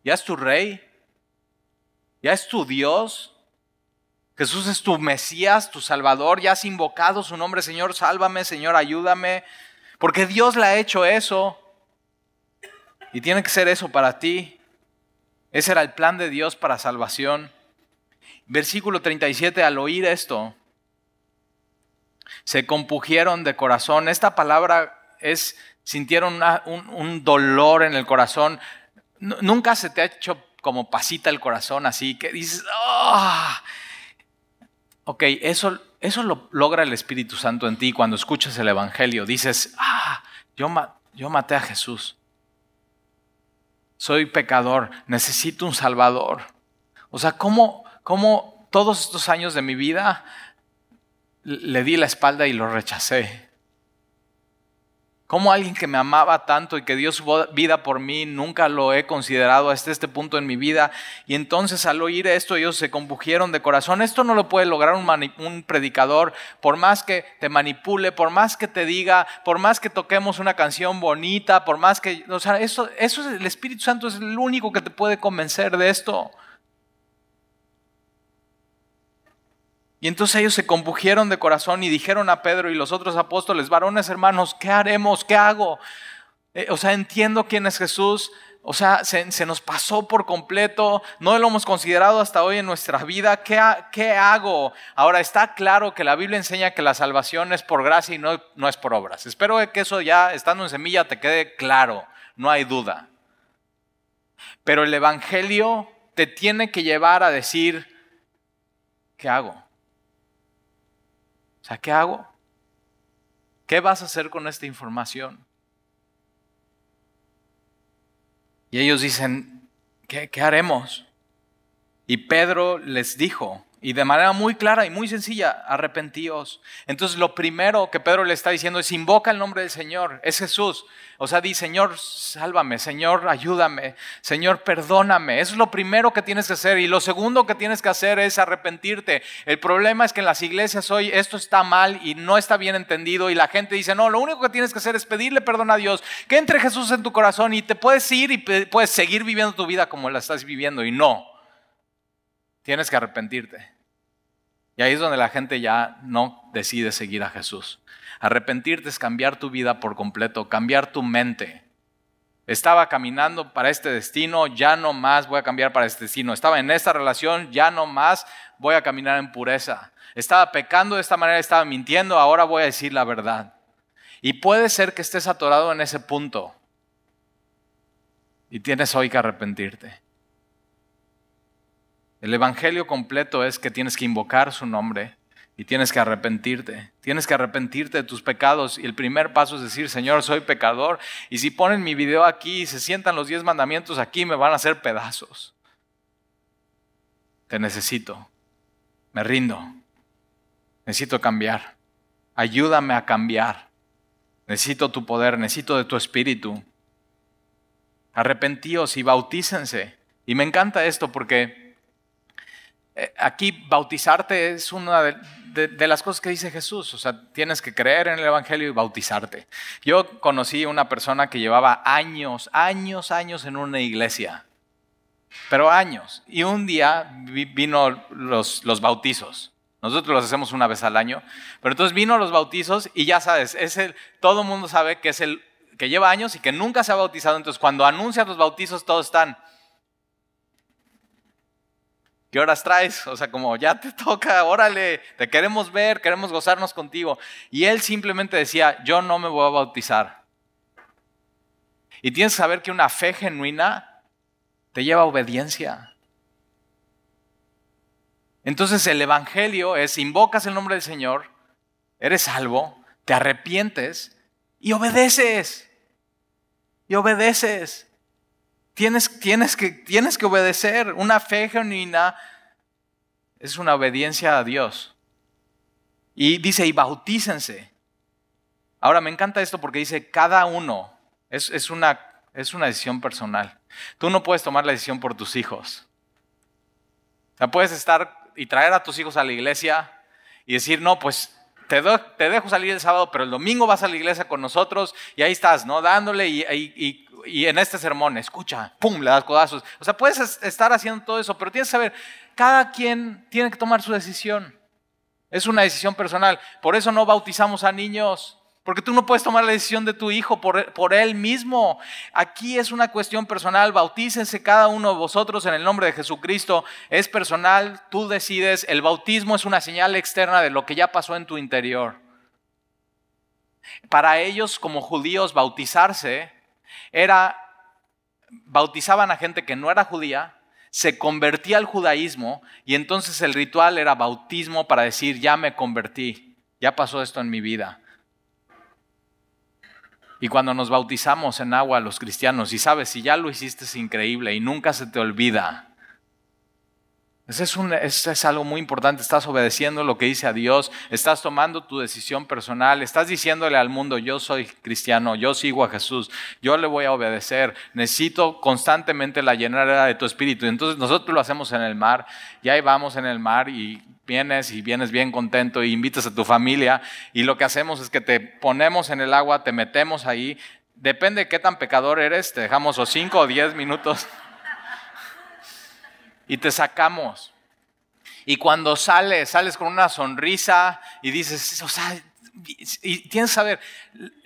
Ya es tu rey, ya es tu Dios. Jesús es tu Mesías, tu Salvador, ya has invocado su nombre, Señor, sálvame, Señor, ayúdame, porque Dios le ha hecho eso. Y tiene que ser eso para ti. Ese era el plan de Dios para salvación. Versículo 37, al oír esto, se compugieron de corazón. Esta palabra es, sintieron un, un dolor en el corazón. Nunca se te ha hecho como pasita el corazón así, que dices, ¡ah! ok, eso, eso lo logra el Espíritu Santo en ti cuando escuchas el Evangelio. Dices, ah, yo, yo maté a Jesús. Soy pecador, necesito un Salvador. O sea, ¿cómo, cómo todos estos años de mi vida le di la espalda y lo rechacé? Como alguien que me amaba tanto y que dio su vida por mí, nunca lo he considerado hasta este punto en mi vida. Y entonces al oír esto ellos se compugieron de corazón. Esto no lo puede lograr un, predicador, por más que te manipule, por más que te diga, por más que toquemos una canción bonita, por más que... O sea, eso, eso es el Espíritu Santo es el único que te puede convencer de esto. Y entonces ellos se compugieron de corazón y dijeron a Pedro y los otros apóstoles, varones hermanos, ¿qué haremos? ¿Qué hago? Eh, o sea, entiendo quién es Jesús. O sea, se, nos pasó por completo, no lo hemos considerado hasta hoy en nuestra vida. ¿Qué, ¿Qué, hago? Ahora está claro que la Biblia enseña que la salvación es por gracia y no, no es por obras. Espero que eso ya, estando en semilla, te quede claro, no hay duda. Pero el Evangelio te tiene que llevar a decir, ¿qué hago? O sea, ¿qué hago? ¿Qué vas a hacer con esta información? Y ellos dicen, ¿qué, haremos? Y Pedro les dijo, y de manera muy clara y muy sencilla, arrepentíos. Entonces lo primero que Pedro le está diciendo es invoca el nombre del Señor, es Jesús. O sea, di, Señor, sálvame, Señor, ayúdame, Señor, perdóname. Eso es lo primero que tienes que hacer. Y lo segundo que tienes que hacer es arrepentirte. El problema es que en las iglesias hoy esto está mal y no está bien entendido y la gente dice, no, lo único que tienes que hacer es pedirle perdón a Dios, que entre Jesús en tu corazón y te puedes ir y puedes seguir viviendo tu vida como la estás viviendo. Y no, tienes que arrepentirte. Y ahí es donde la gente ya no decide seguir a Jesús. Arrepentirte es cambiar tu vida por completo, cambiar tu mente. Estaba caminando para este destino, ya no más voy a cambiar para este destino. Estaba en esta relación, ya no más voy a caminar en pureza. Estaba pecando de esta manera, estaba mintiendo, ahora voy a decir la verdad. Y puede ser que estés atorado en ese punto. Y tienes hoy que arrepentirte. El Evangelio completo es que tienes que invocar su nombre y tienes que arrepentirte. Tienes que arrepentirte de tus pecados. Y el primer paso es decir, Señor, soy pecador. Y si ponen mi video aquí y se sientan los diez mandamientos aquí, me van a hacer pedazos. Te necesito. Me rindo. Necesito cambiar. Ayúdame a cambiar. Necesito tu poder, necesito de tu espíritu. Arrepentíos y bautícense. Y me encanta esto porque aquí bautizarte es una de, las cosas que dice Jesús, o sea, tienes que creer en el Evangelio y bautizarte. Yo conocí una persona que llevaba años, años, años en una iglesia, pero años, y un día vino los, los bautizos. Nosotros los hacemos una vez al año, pero entonces vino los bautizos y ya sabes, es el, todo el mundo sabe que es el que lleva años y que nunca se ha bautizado, entonces cuando anuncian los bautizos todos están, ¿Qué horas traes? O sea, como ya te toca, órale, te queremos ver, queremos gozarnos contigo. Y él simplemente decía, yo no me voy a bautizar. Y tienes que saber que una fe genuina te lleva a obediencia. Entonces el Evangelio es, invocas el nombre del Señor, eres salvo, te arrepientes y obedeces. Y obedeces. Tienes, tienes, que, tienes que obedecer. Una fe genuina es una obediencia a Dios. Y dice, y bautícense. Ahora me encanta esto porque dice, cada uno es, es, una, es una decisión personal. Tú no puedes tomar la decisión por tus hijos. O sea, puedes estar y traer a tus hijos a la iglesia y decir, no, pues te, te, dejo salir el sábado, pero el domingo vas a la iglesia con nosotros y ahí estás, ¿no? Dándole y en este sermón, escucha, pum, le das codazos. O sea, puedes estar haciendo todo eso, pero tienes que saber, cada quien tiene que tomar su decisión. Es una decisión personal. Por eso no bautizamos a niños, porque tú no puedes tomar la decisión de tu hijo por, por él mismo. Aquí es una cuestión personal. Bautícense cada uno de vosotros en el nombre de Jesucristo. Es personal, tú decides. El bautismo es una señal externa de lo que ya pasó en tu interior. Para ellos, como judíos, bautizarse era, bautizaban a gente que no era judía, se convertía al judaísmo y entonces el ritual era bautismo para decir, ya me convertí, ya pasó esto en mi vida. Y cuando nos bautizamos en agua los cristianos, y sabes, si ya lo hiciste es increíble y nunca se te olvida, eso es, es, algo muy importante. Estás obedeciendo lo que dice a Dios, estás tomando tu decisión personal, estás diciéndole al mundo, yo soy cristiano, yo sigo a Jesús, yo le voy a obedecer, necesito constantemente la llenura de tu espíritu. Entonces nosotros lo hacemos en el mar, y ahí vamos en el mar y vienes y vienes bien contento y invitas a tu familia y lo que hacemos es que te ponemos en el agua, te metemos ahí, depende de qué tan pecador eres, te dejamos o cinco o diez minutos y te sacamos. Y cuando sales, sales con una sonrisa y dices, o sea, y tienes que saber,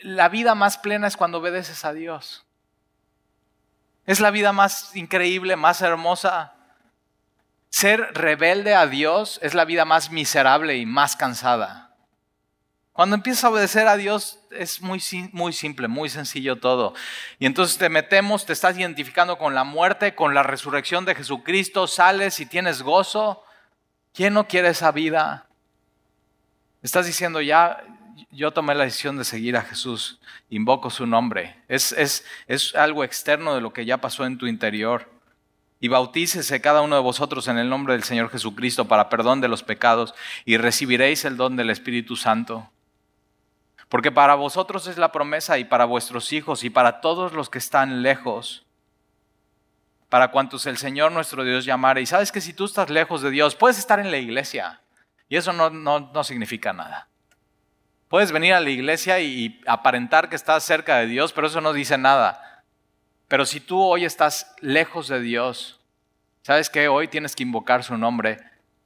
la vida más plena es cuando obedeces a Dios. Es la vida más increíble, más hermosa. Ser rebelde a Dios es la vida más miserable y más cansada. Cuando empiezas a obedecer a Dios es muy, muy simple, muy sencillo todo. Y entonces te metemos, te estás identificando con la muerte, con la resurrección de Jesucristo, sales y tienes gozo. ¿Quién no quiere esa vida? Estás diciendo, ya, yo tomé la decisión de seguir a Jesús, invoco su nombre. Es, es, es algo externo de lo que ya pasó en tu interior. Y bautícese cada uno de vosotros en el nombre del Señor Jesucristo para perdón de los pecados y recibiréis el don del Espíritu Santo. Porque para vosotros es la promesa y para vuestros hijos y para todos los que están lejos, para cuantos el Señor nuestro Dios llamare. Y sabes que si tú estás lejos de Dios, puedes estar en la iglesia y eso no, no, significa nada. Puedes venir a la iglesia y aparentar que estás cerca de Dios, pero eso no dice nada. Pero si tú hoy estás lejos de Dios, ¿sabes que Hoy tienes que invocar su nombre,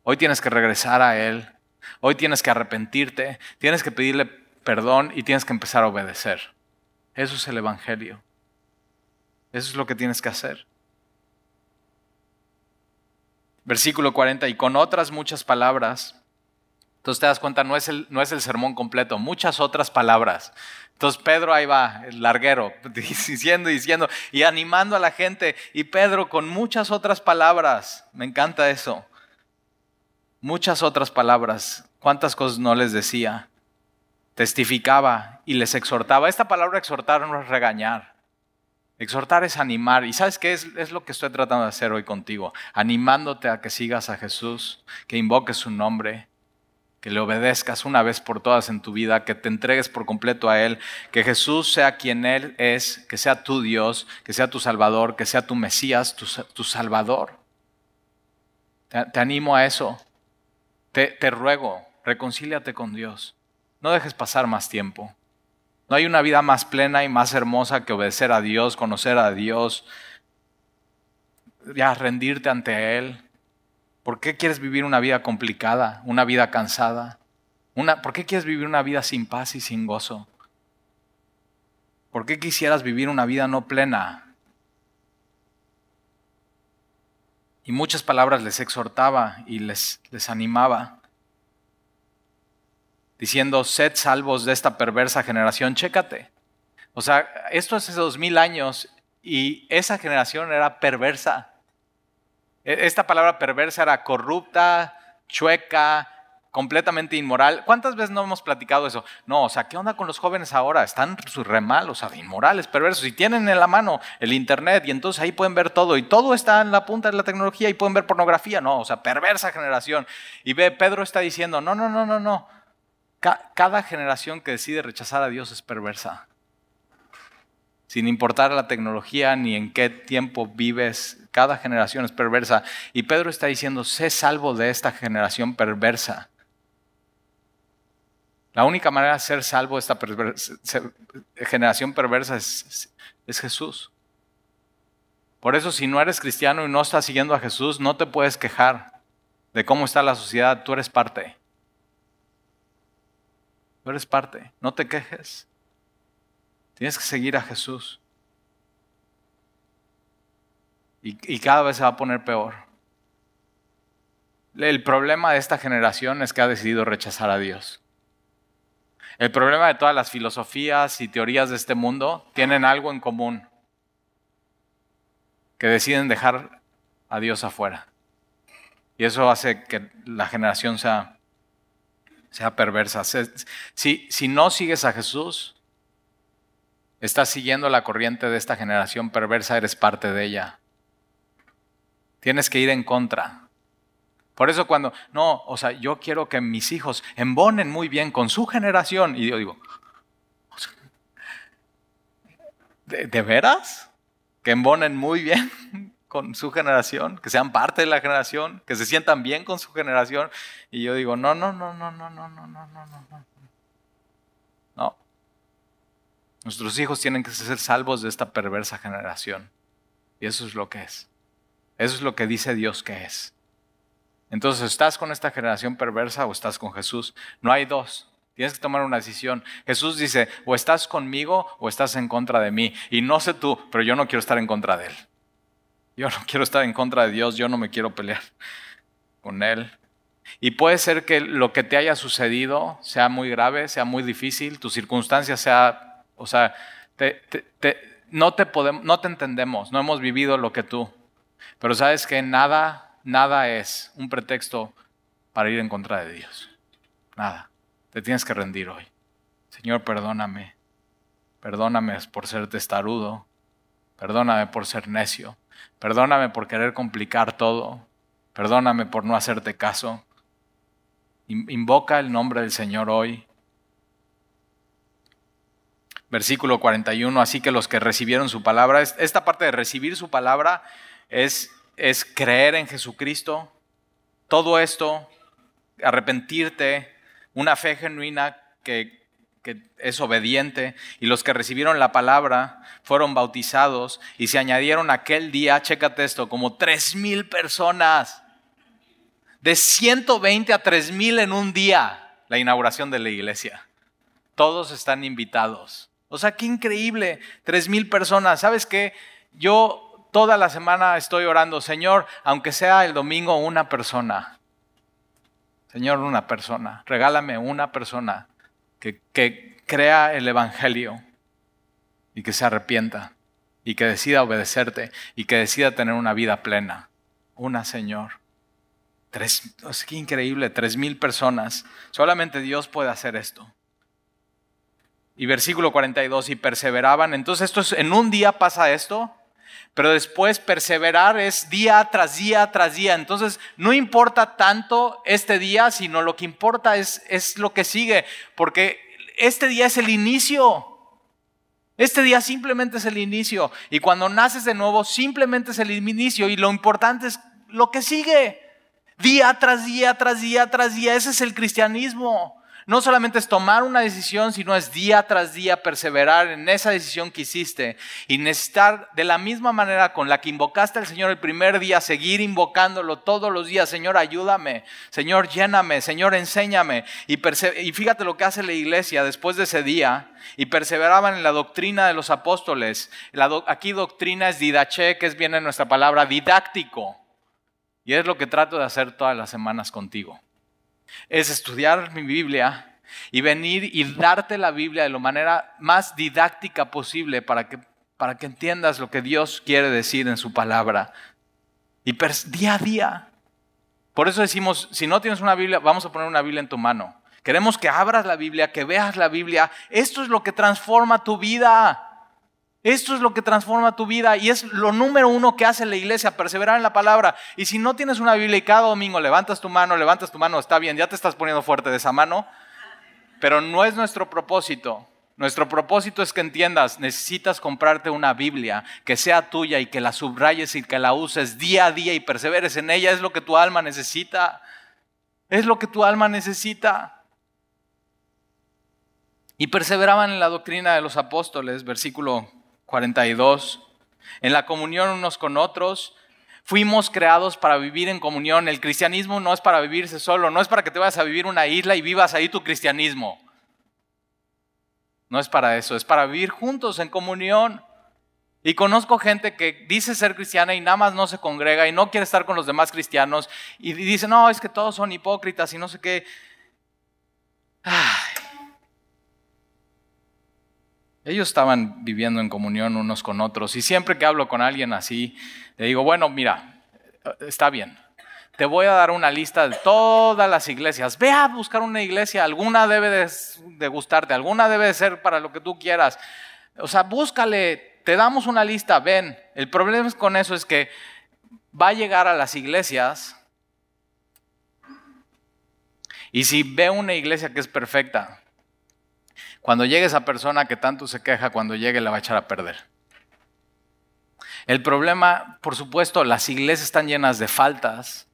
hoy tienes que regresar a Él, hoy tienes que arrepentirte, tienes que pedirle perdón y tienes que empezar a obedecer. Eso es el Evangelio. Eso es lo que tienes que hacer. Versículo 40, y con otras muchas palabras. Entonces te das cuenta, no es el, no es el sermón completo, muchas otras palabras. Entonces Pedro ahí va, el larguero, diciendo y diciendo, y animando a la gente. Y Pedro con muchas otras palabras, me encanta eso. Muchas otras palabras. ¿Cuántas cosas no les decía? Testificaba y les exhortaba. Esta palabra exhortar no es regañar. Exhortar es animar. ¿Y sabes qué es, lo que estoy tratando de hacer hoy contigo? Animándote a que sigas a Jesús, que invoques su nombre, que le obedezcas una vez por todas en tu vida, que te entregues por completo a Él, que Jesús sea quien Él es, que sea tu Dios, que sea tu Salvador, que sea tu Mesías, tu, Salvador. Te, animo a eso. Te, te ruego, reconcíliate con Dios. No dejes pasar más tiempo. No hay una vida más plena y más hermosa que obedecer a Dios, conocer a Dios, ya rendirte ante Él. ¿Por qué quieres vivir una vida complicada, una vida cansada? ¿Por qué quieres vivir una vida sin paz y sin gozo? ¿Por qué quisieras vivir una vida no plena? Y muchas palabras les exhortaba y les, les animaba diciendo, sed salvos de esta perversa generación, chécate. O sea, esto es hace dos mil años y esa generación era perversa. E, esta palabra perversa era corrupta, chueca, completamente inmoral. ¿Cuántas veces no hemos platicado eso? No, o sea, ¿qué onda con los jóvenes ahora? Están re mal, o sea, inmorales, perversos, y tienen en la mano el Internet y entonces ahí pueden ver todo, y todo está en la punta de la tecnología y pueden ver pornografía, no, o sea, perversa generación. Y ve, Pedro está diciendo, no, no, no, no, no, cada generación que decide rechazar a Dios es perversa. Sin importar la tecnología ni en qué tiempo vives, cada generación es perversa. Y Pedro está diciendo, sé salvo de esta generación perversa. La única manera de ser salvo de esta generación perversa es, es Jesús. Por eso si no eres cristiano y no estás siguiendo a Jesús, no te puedes quejar de cómo está la sociedad, tú eres parte. Tú eres parte, no te quejes. Tienes que seguir a Jesús. Y, y, cada vez se va a poner peor. El problema de esta generación es que ha decidido rechazar a Dios. El problema de todas las filosofías y teorías de este mundo tienen algo en común, que deciden dejar a Dios afuera. Y eso hace que la generación sea sea perversa. Si, si no sigues a Jesús, estás siguiendo la corriente de esta generación perversa, eres parte de ella. Tienes que ir en contra. Por eso cuando, no, o sea, yo quiero que mis hijos embonen muy bien con su generación. Y yo digo, ¿de, ¿de veras? ¿Que embonen muy bien? Con su generación, que sean parte de la generación, que se sientan bien con su generación. Y yo digo, no, no, no, no, no, no, no, no, no, no. No. Nuestros hijos tienen que ser salvos de esta perversa generación. Y eso es lo que es. Eso es lo que dice Dios que es. Entonces, ¿estás con esta generación perversa o estás con Jesús? No hay dos. Tienes que tomar una decisión. Jesús dice, o estás conmigo o estás en contra de mí. Y no sé tú, pero yo no quiero estar en contra de Él. Yo no quiero estar en contra de Dios, yo no me quiero pelear con Él. Y puede ser que lo que te haya sucedido sea muy grave, sea muy difícil, tu circunstancia sea, o sea, no, te podemos, no te entendemos, no hemos vivido lo que tú. Pero sabes que nada, nada es un pretexto para ir en contra de Dios. Nada. Te tienes que rendir hoy. Señor, perdóname. Perdóname por ser testarudo. Perdóname por ser necio. Perdóname por querer complicar todo. Perdóname por no hacerte caso. Invoca el nombre del Señor hoy. Versículo 41, así que los que recibieron su palabra, esta parte de recibir su palabra es, es creer en Jesucristo. Todo esto, arrepentirte, una fe genuina que, que es obediente, y los que recibieron la palabra fueron bautizados y se añadieron aquel día, chécate esto, como tres mil personas de 120 a 3000 en un día la inauguración de la iglesia. Todos están invitados. O sea, qué increíble, 3000 personas. ¿Sabes qué? Yo toda la semana estoy orando, Señor, aunque sea el domingo una persona. Señor, una persona. Regálame una persona que, crea el Evangelio y que se arrepienta y que decida obedecerte y que decida tener una vida plena. Una, Señor. Tres, es increíble, tres mil personas. Solamente Dios puede hacer esto. Y versículo 42, y perseveraban. Entonces esto es, en un día pasa esto, pero después perseverar es día tras día tras día. Entonces no importa tanto este día, sino lo que importa es, es lo que sigue, porque este día es el inicio. Este día simplemente es el inicio. Y cuando naces de nuevo, simplemente es el inicio. Y lo importante es lo que sigue. Día tras día, tras día, tras día. Ese es el cristianismo. No solamente es tomar una decisión, sino es día tras día perseverar en esa decisión que hiciste y necesitar de la misma manera con la que invocaste al Señor el primer día, seguir invocándolo todos los días. Señor, ayúdame. Señor, lléname. Señor, enséñame. Y, fíjate lo que hace la iglesia después de ese día. Y perseveraban en la doctrina de los apóstoles. aquí doctrina es didache, que es bien en nuestra palabra didáctico. Y es lo que trato de hacer todas las semanas contigo. Es estudiar mi Biblia y venir y darte la Biblia de la manera más didáctica posible para que, para que entiendas lo que Dios quiere decir en su palabra. Y día a día. Por eso decimos, si no tienes una Biblia, vamos a poner una Biblia en tu mano. Queremos que abras la Biblia, que veas la Biblia. Esto es lo que transforma tu vida. Esto es lo que transforma tu vida y es lo número uno que hace la iglesia, perseverar en la palabra. Y si no tienes una Biblia y cada domingo levantas tu mano, levantas tu mano, está bien, ya te estás poniendo fuerte de esa mano, pero no es nuestro propósito. Nuestro propósito es que entiendas, necesitas comprarte una Biblia que sea tuya y que la subrayes y que la uses día a día y perseveres en ella. Es lo que tu alma necesita. Es lo que tu alma necesita. Y perseveraban en la doctrina de los apóstoles, versículo 42. En la comunión unos con otros. Fuimos creados para vivir en comunión. El cristianismo no es para vivirse solo, no es para que te vayas a vivir una isla y vivas ahí tu cristianismo. No es para eso, es para vivir juntos en comunión. Y conozco gente que dice ser cristiana y nada más no se congrega y no quiere estar con los demás cristianos y dice, no, es que todos son hipócritas y no sé qué. Ay, ellos estaban viviendo en comunión unos con otros y siempre que hablo con alguien así, le digo, bueno, mira, está bien, te voy a dar una lista de todas las iglesias. Ve a buscar una iglesia, alguna debe de, gustarte, alguna debe de ser para lo que tú quieras. O sea, búscale, te damos una lista, ven. El problema con eso es que va a llegar a las iglesias y si ve una iglesia que es perfecta, cuando llegue esa persona que tanto se queja, cuando llegue la va a echar a perder. El problema, por supuesto, las iglesias están llenas de faltas,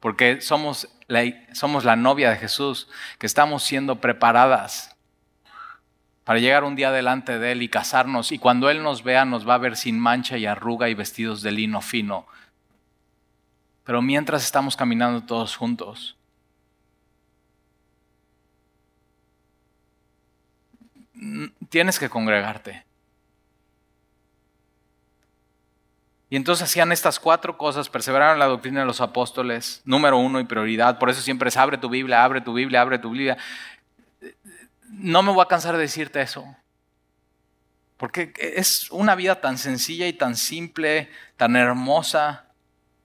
porque somos la, somos la novia de Jesús, que estamos siendo preparadas para llegar un día delante de Él y casarnos, y cuando Él nos vea nos va a ver sin mancha y arruga y vestidos de lino fino. Pero mientras estamos caminando todos juntos, tienes que congregarte. Y entonces hacían estas cuatro cosas, perseveraron en la doctrina de los apóstoles, número uno y prioridad. Por eso siempre es abre tu Biblia, abre tu Biblia, abre tu Biblia. No me voy a cansar de decirte eso. Porque es una vida tan sencilla y tan simple, tan hermosa.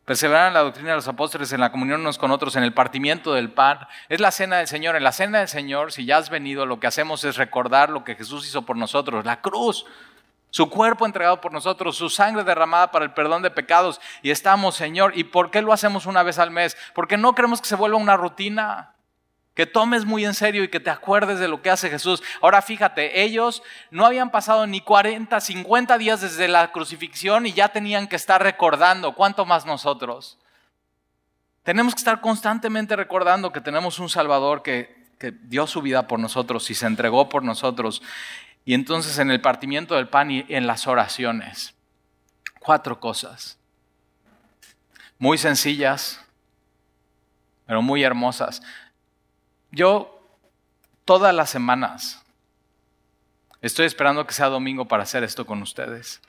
Perseverar en la doctrina de los apóstoles, en la comunión unos con otros, en el partimiento del pan. Es la cena del Señor. En la cena del Señor, si ya has venido, lo que hacemos es recordar lo que Jesús hizo por nosotros, la cruz. Su cuerpo entregado por nosotros, su sangre derramada para el perdón de pecados. Y estamos, Señor. ¿Y por qué lo hacemos una vez al mes? Porque no queremos que se vuelva una rutina. Que tomes muy en serio y que te acuerdes de lo que hace Jesús. Ahora fíjate, ellos no habían pasado ni 40, 50 días desde la crucifixión y ya tenían que estar recordando. ¿Cuánto más nosotros? Tenemos que estar constantemente recordando que tenemos un Salvador que, que dio su vida por nosotros y se entregó por nosotros. Y entonces en el partimiento del pan y en las oraciones. Cuatro cosas. Muy sencillas, pero muy hermosas. Yo todas las semanas estoy esperando que sea domingo para hacer esto con ustedes.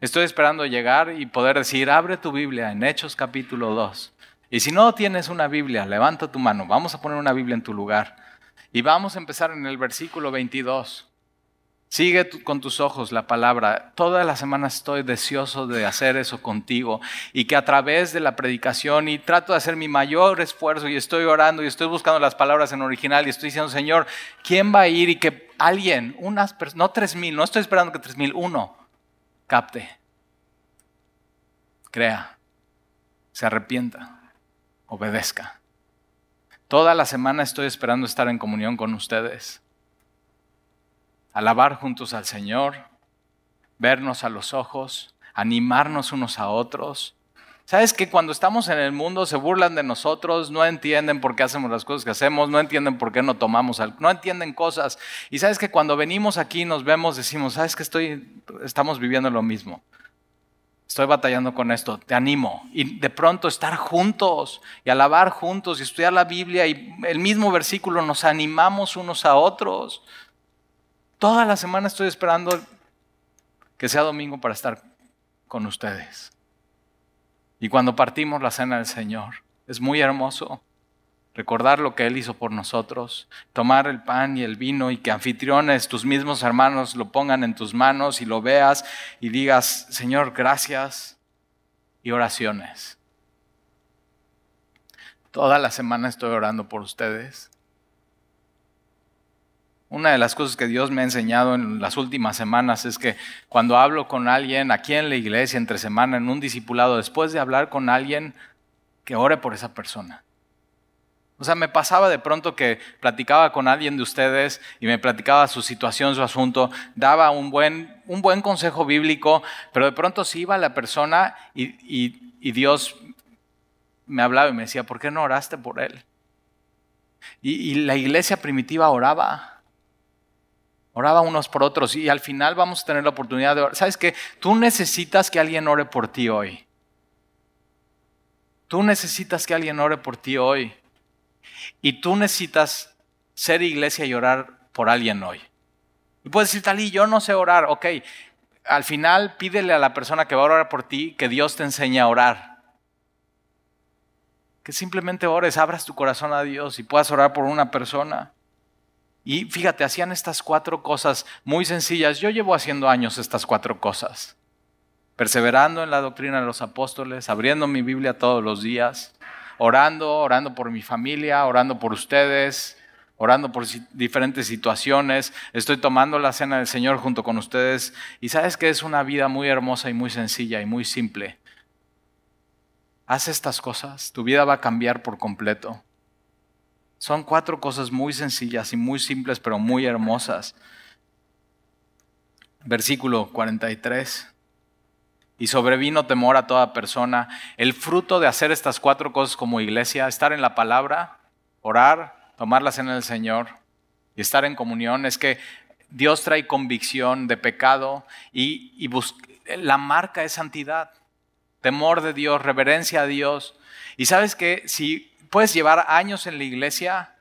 Estoy esperando llegar y poder decir, abre tu Biblia en Hechos capítulo 2. Y si no tienes una Biblia, levanta tu mano, vamos a poner una Biblia en tu lugar. Y vamos a empezar en el versículo 22. Sigue con tus ojos la palabra. Toda la semana estoy deseoso de hacer eso contigo y que a través de la predicación y trato de hacer mi mayor esfuerzo y estoy orando y estoy buscando las palabras en original y estoy diciendo, Señor, ¿quién va a ir y que alguien, unas personas, no tres mil, no estoy esperando que tres mil, uno, capte, crea, se arrepienta, obedezca. Toda la semana estoy esperando estar en comunión con ustedes, alabar juntos al Señor, vernos a los ojos, animarnos unos a otros. Sabes que cuando estamos en el mundo se burlan de nosotros, no entienden por qué hacemos las cosas que hacemos, no entienden por qué no tomamos no entienden cosas. Y sabes que cuando venimos aquí nos vemos, decimos, sabes que estoy, estamos viviendo lo mismo estoy batallando con esto, te animo. Y de pronto estar juntos y alabar juntos y estudiar la Biblia y el mismo versículo nos animamos unos a otros. Toda la semana estoy esperando que sea domingo para estar con ustedes. Y cuando partimos la cena del Señor, es muy hermoso recordar lo que Él hizo por nosotros, tomar el pan y el vino y que anfitriones, tus mismos hermanos, lo pongan en tus manos y lo veas y digas, Señor, gracias y oraciones. Toda la semana estoy orando por ustedes. Una de las cosas que Dios me ha enseñado en las últimas semanas es que cuando hablo con alguien aquí en la iglesia entre semana, en un discipulado, después de hablar con alguien, que ore por esa persona o sea, me pasaba de pronto que platicaba con alguien de ustedes y me platicaba su situación, su asunto, daba un buen, un buen consejo bíblico, pero de pronto se iba la persona y, Dios me hablaba y me decía, ¿por qué no oraste por él? Y, y la iglesia primitiva oraba, oraba unos por otros y al final vamos a tener la oportunidad de orar. ¿Sabes qué? Tú necesitas que alguien ore por ti hoy. Tú necesitas que alguien ore por ti hoy. Y tú necesitas ser iglesia y orar por alguien hoy. Y puedes decir, Talí, yo no sé orar. Ok, al final pídele a la persona que va a orar por ti que Dios te enseñe a orar. Que simplemente ores, abras tu corazón a Dios y puedas orar por una persona. Y fíjate, hacían estas cuatro cosas muy sencillas. Yo llevo haciendo años estas cuatro cosas. Perseverando en la doctrina de los apóstoles, abriendo mi Biblia todos los días, orando, orando por mi familia, orando por ustedes, orando por diferentes situaciones. Estoy tomando la cena del Señor junto con ustedes. Y sabes que es una vida muy hermosa y muy sencilla y muy simple. Haz estas cosas, tu vida va a cambiar por completo. Son cuatro cosas muy sencillas y muy simples, pero muy hermosas. Versículo 43 y sobrevino temor a toda persona. El fruto de hacer estas cuatro cosas como iglesia, estar en la palabra, orar, tomar la cena del Señor y estar en comunión, es que Dios trae convicción de pecado y la marca es santidad, temor de Dios, reverencia a Dios. Y sabes que si puedes llevar años en la iglesia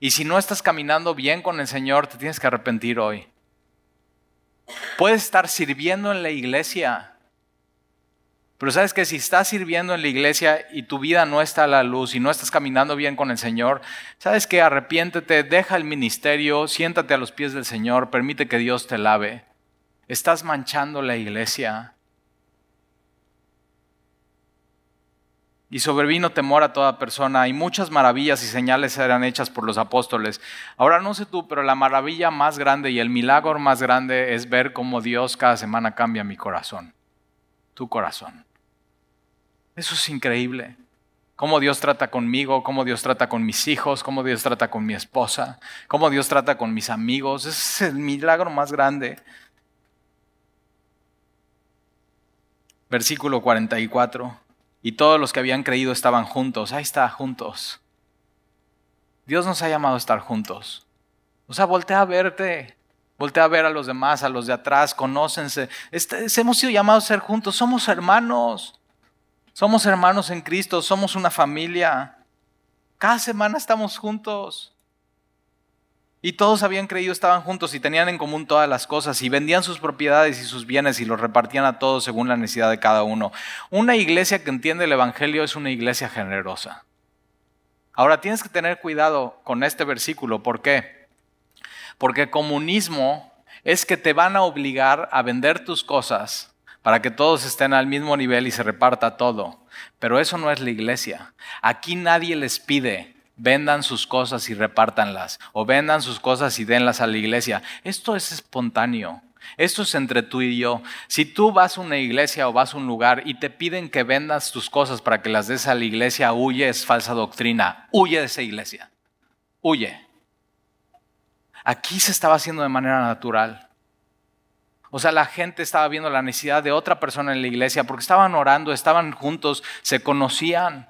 Y si no estás caminando bien con el Señor, te tienes que arrepentir hoy. Puedes estar sirviendo en la iglesia. Pero sabes que si estás sirviendo en la iglesia y tu vida no está a la luz y no estás caminando bien con el Señor, sabes que arrepiéntete, deja el ministerio, siéntate a los pies del Señor, permite que Dios te lave. Estás manchando la iglesia. Y sobrevino temor a toda persona, y muchas maravillas y señales eran hechas por los apóstoles. Ahora no sé tú, pero la maravilla más grande y el milagro más grande es ver cómo Dios cada semana cambia mi corazón, tu corazón. Eso es increíble. Cómo Dios trata conmigo, cómo Dios trata con mis hijos, cómo Dios trata con mi esposa, cómo Dios trata con mis amigos. Ese es el milagro más grande. Versículo 44 y todos los que habían creído estaban juntos. Ahí está, juntos. Dios nos ha llamado a estar juntos. O sea, voltea a verte, voltea a ver a los demás, a los de atrás, conócense. Este, hemos sido llamados a ser juntos, somos hermanos. Somos hermanos en Cristo, somos una familia. Cada semana estamos juntos. Y todos habían creído, estaban juntos y tenían en común todas las cosas y vendían sus propiedades y sus bienes y los repartían a todos según la necesidad de cada uno. Una iglesia que entiende el Evangelio es una iglesia generosa. Ahora tienes que tener cuidado con este versículo. ¿Por qué? Porque comunismo es que te van a obligar a vender tus cosas para que todos estén al mismo nivel y se reparta todo. Pero eso no es la iglesia. Aquí nadie les pide vendan sus cosas y repártanlas, o vendan sus cosas y denlas a la iglesia. Esto es espontáneo. Esto es entre tú y yo. Si tú vas a una iglesia o vas a un lugar y te piden que vendas tus cosas para que las des a la iglesia, huye, es falsa doctrina. Huye de esa iglesia. Huye. Aquí se estaba haciendo de manera natural. O sea, la gente estaba viendo la necesidad de otra persona en la iglesia porque estaban orando, estaban juntos, se conocían.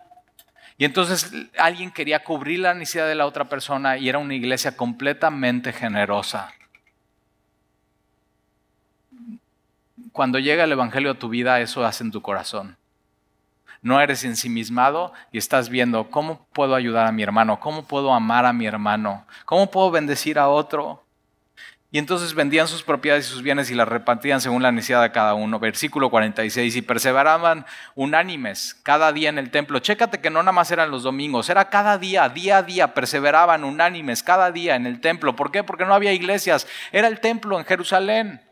Y entonces alguien quería cubrir la necesidad de la otra persona y era una iglesia completamente generosa. Cuando llega el Evangelio a tu vida, eso hace en tu corazón. No eres ensimismado y estás viendo cómo puedo ayudar a mi hermano, cómo puedo amar a mi hermano, cómo puedo bendecir a otro. Y entonces vendían sus propiedades y sus bienes y las repartían según la necesidad de cada uno. Versículo 46. Y perseveraban unánimes cada día en el templo. Chécate que no nada más eran los domingos, era cada día, día a día, perseveraban unánimes cada día en el templo. ¿Por qué? Porque no había iglesias. Era el templo en Jerusalén.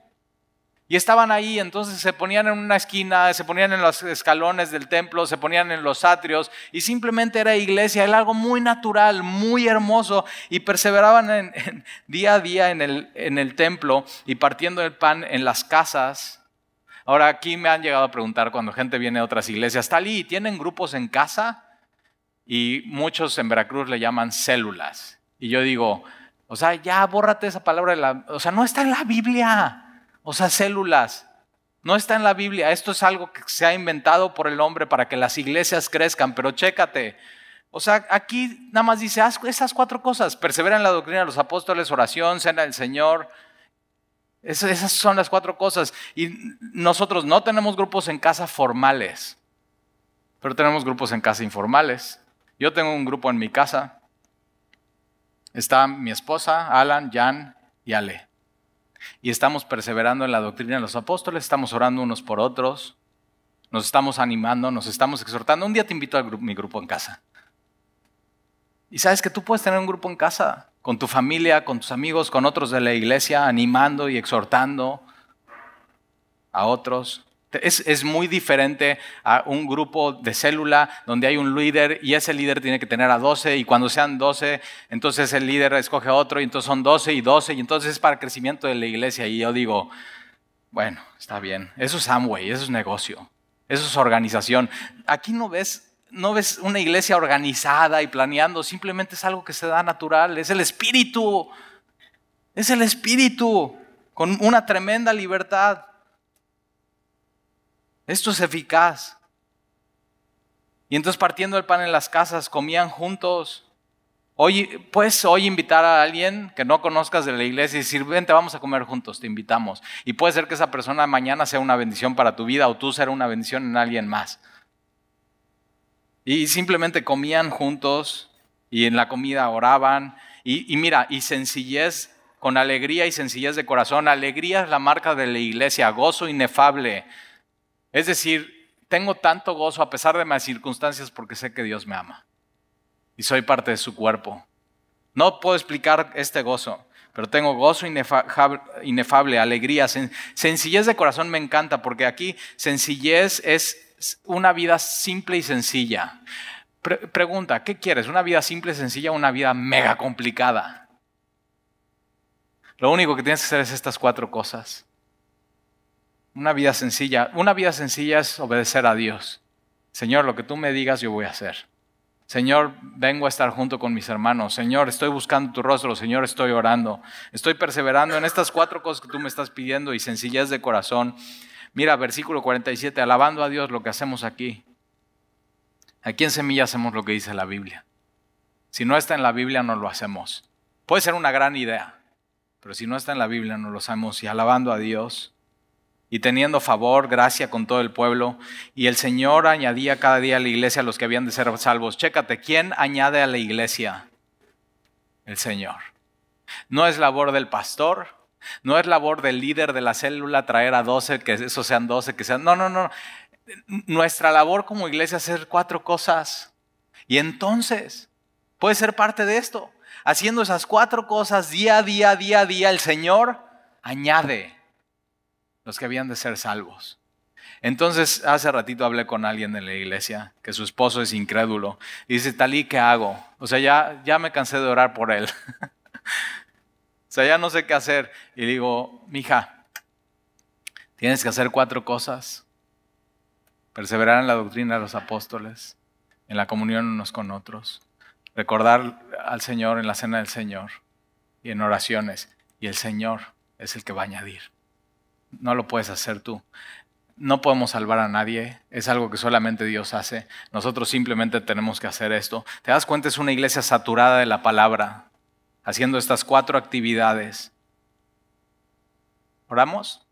Y estaban ahí, entonces se ponían en una esquina, se ponían en los escalones del templo, se ponían en los atrios y simplemente era iglesia, era algo muy natural, muy hermoso y perseveraban día a día en el, en el templo y partiendo el pan en las casas. Ahora aquí me han llegado a preguntar cuando gente viene a otras iglesias, Talí, ¿tienen grupos en casa? Y muchos en Veracruz le llaman células. Y yo digo, o sea, ya bórrate esa palabra, la, o sea, no está en la Biblia. O sea, células. No está en la Biblia. Esto es algo que se ha inventado por el hombre para que las iglesias crezcan, pero chécate. O sea, aquí nada más dice, haz esas cuatro cosas. Persevera en la doctrina de los apóstoles, oración, cena del Señor. Esas son las cuatro cosas. Y nosotros no tenemos grupos en casa formales, pero tenemos grupos en casa informales. Yo tengo un grupo en mi casa. Está mi esposa, Alan, Jan y Ale y estamos perseverando en la doctrina de los apóstoles, estamos orando unos por otros, nos estamos animando, nos estamos exhortando. Un día te invito a mi grupo en casa. Y sabes que tú puedes tener un grupo en casa, con tu familia, con tus amigos, con otros de la iglesia, animando y exhortando a otros. Es, muy diferente a un grupo de célula donde hay un líder y ese líder tiene que tener a 12 y cuando sean 12, entonces el líder escoge otro y entonces son 12 y 12 y entonces es para crecimiento de la iglesia. Y yo digo, bueno, está bien, eso es Amway, eso es negocio, eso es organización. Aquí no ves no ves una iglesia organizada y planeando, simplemente es algo que se da natural, es el espíritu, es el espíritu, con una tremenda libertad. Esto es eficaz. Y entonces partiendo el pan en las casas, comían juntos. Hoy, puedes hoy invitar a alguien que no conozcas de la iglesia y decir, vente, vamos a comer juntos, te invitamos. Y puede ser que esa persona mañana sea una bendición para tu vida o tú serás una bendición en alguien más. Y simplemente comían juntos y en la comida oraban Y, y mira, y sencillez con alegría y sencillez de corazón. Alegría es la marca de la iglesia, gozo inefable. Es decir, tengo tanto gozo a pesar de mis circunstancias porque sé que Dios me ama y soy parte de su cuerpo. No puedo explicar este gozo, pero tengo gozo inefable, alegría, sencillez de corazón me encanta porque aquí sencillez es una vida simple y sencilla. pregunta, ¿qué quieres? ¿Una vida simple y sencilla o una vida mega complicada? Lo único que tienes que hacer es estas cuatro cosas. Una vida sencilla. Una vida sencilla es obedecer a Dios. Señor, lo que tú me digas yo voy a hacer. Señor, vengo a estar junto con mis hermanos. Señor, estoy buscando tu rostro. Señor, estoy orando. Estoy perseverando en estas cuatro cosas que tú me estás pidiendo y sencillez de corazón. Mira, versículo 47, alabando a Dios lo que hacemos aquí. Aquí en Semilla hacemos lo que dice la Biblia. Si no está en la Biblia, no lo hacemos. Puede ser una gran idea, pero si no está en la Biblia, no lo hacemos. Y alabando a Dios y teniendo favor, gracia con todo el pueblo. Y el Señor añadía cada día a la iglesia a los que habían de ser salvos. Chécate, ¿quién añade a la iglesia? El Señor. No es labor del pastor, no es labor del líder de la célula traer a 12, que esos sean 12, que sean... No, no, no. Nuestra labor como iglesia es hacer cuatro cosas. Y entonces, puede ser parte de esto. Haciendo esas cuatro cosas día a día, día a día, el Señor añade los que habían de ser salvos. Entonces, hace ratito hablé con alguien en la iglesia, que su esposo es incrédulo, y dice, Talí, ¿qué hago? O sea, ya, ya me cansé de orar por él. o sea, ya no sé qué hacer. Y digo, mija, tienes que hacer cuatro cosas. Perseverar en la doctrina de los apóstoles, en la comunión unos con otros, recordar al Señor en la cena del Señor y en oraciones. Y el Señor es el que va a añadir no lo puedes hacer tú. No podemos salvar a nadie, es algo que solamente Dios hace. Nosotros simplemente tenemos que hacer esto. ¿Te das cuenta? Es una iglesia saturada de la palabra, haciendo estas cuatro actividades. ¿Oramos?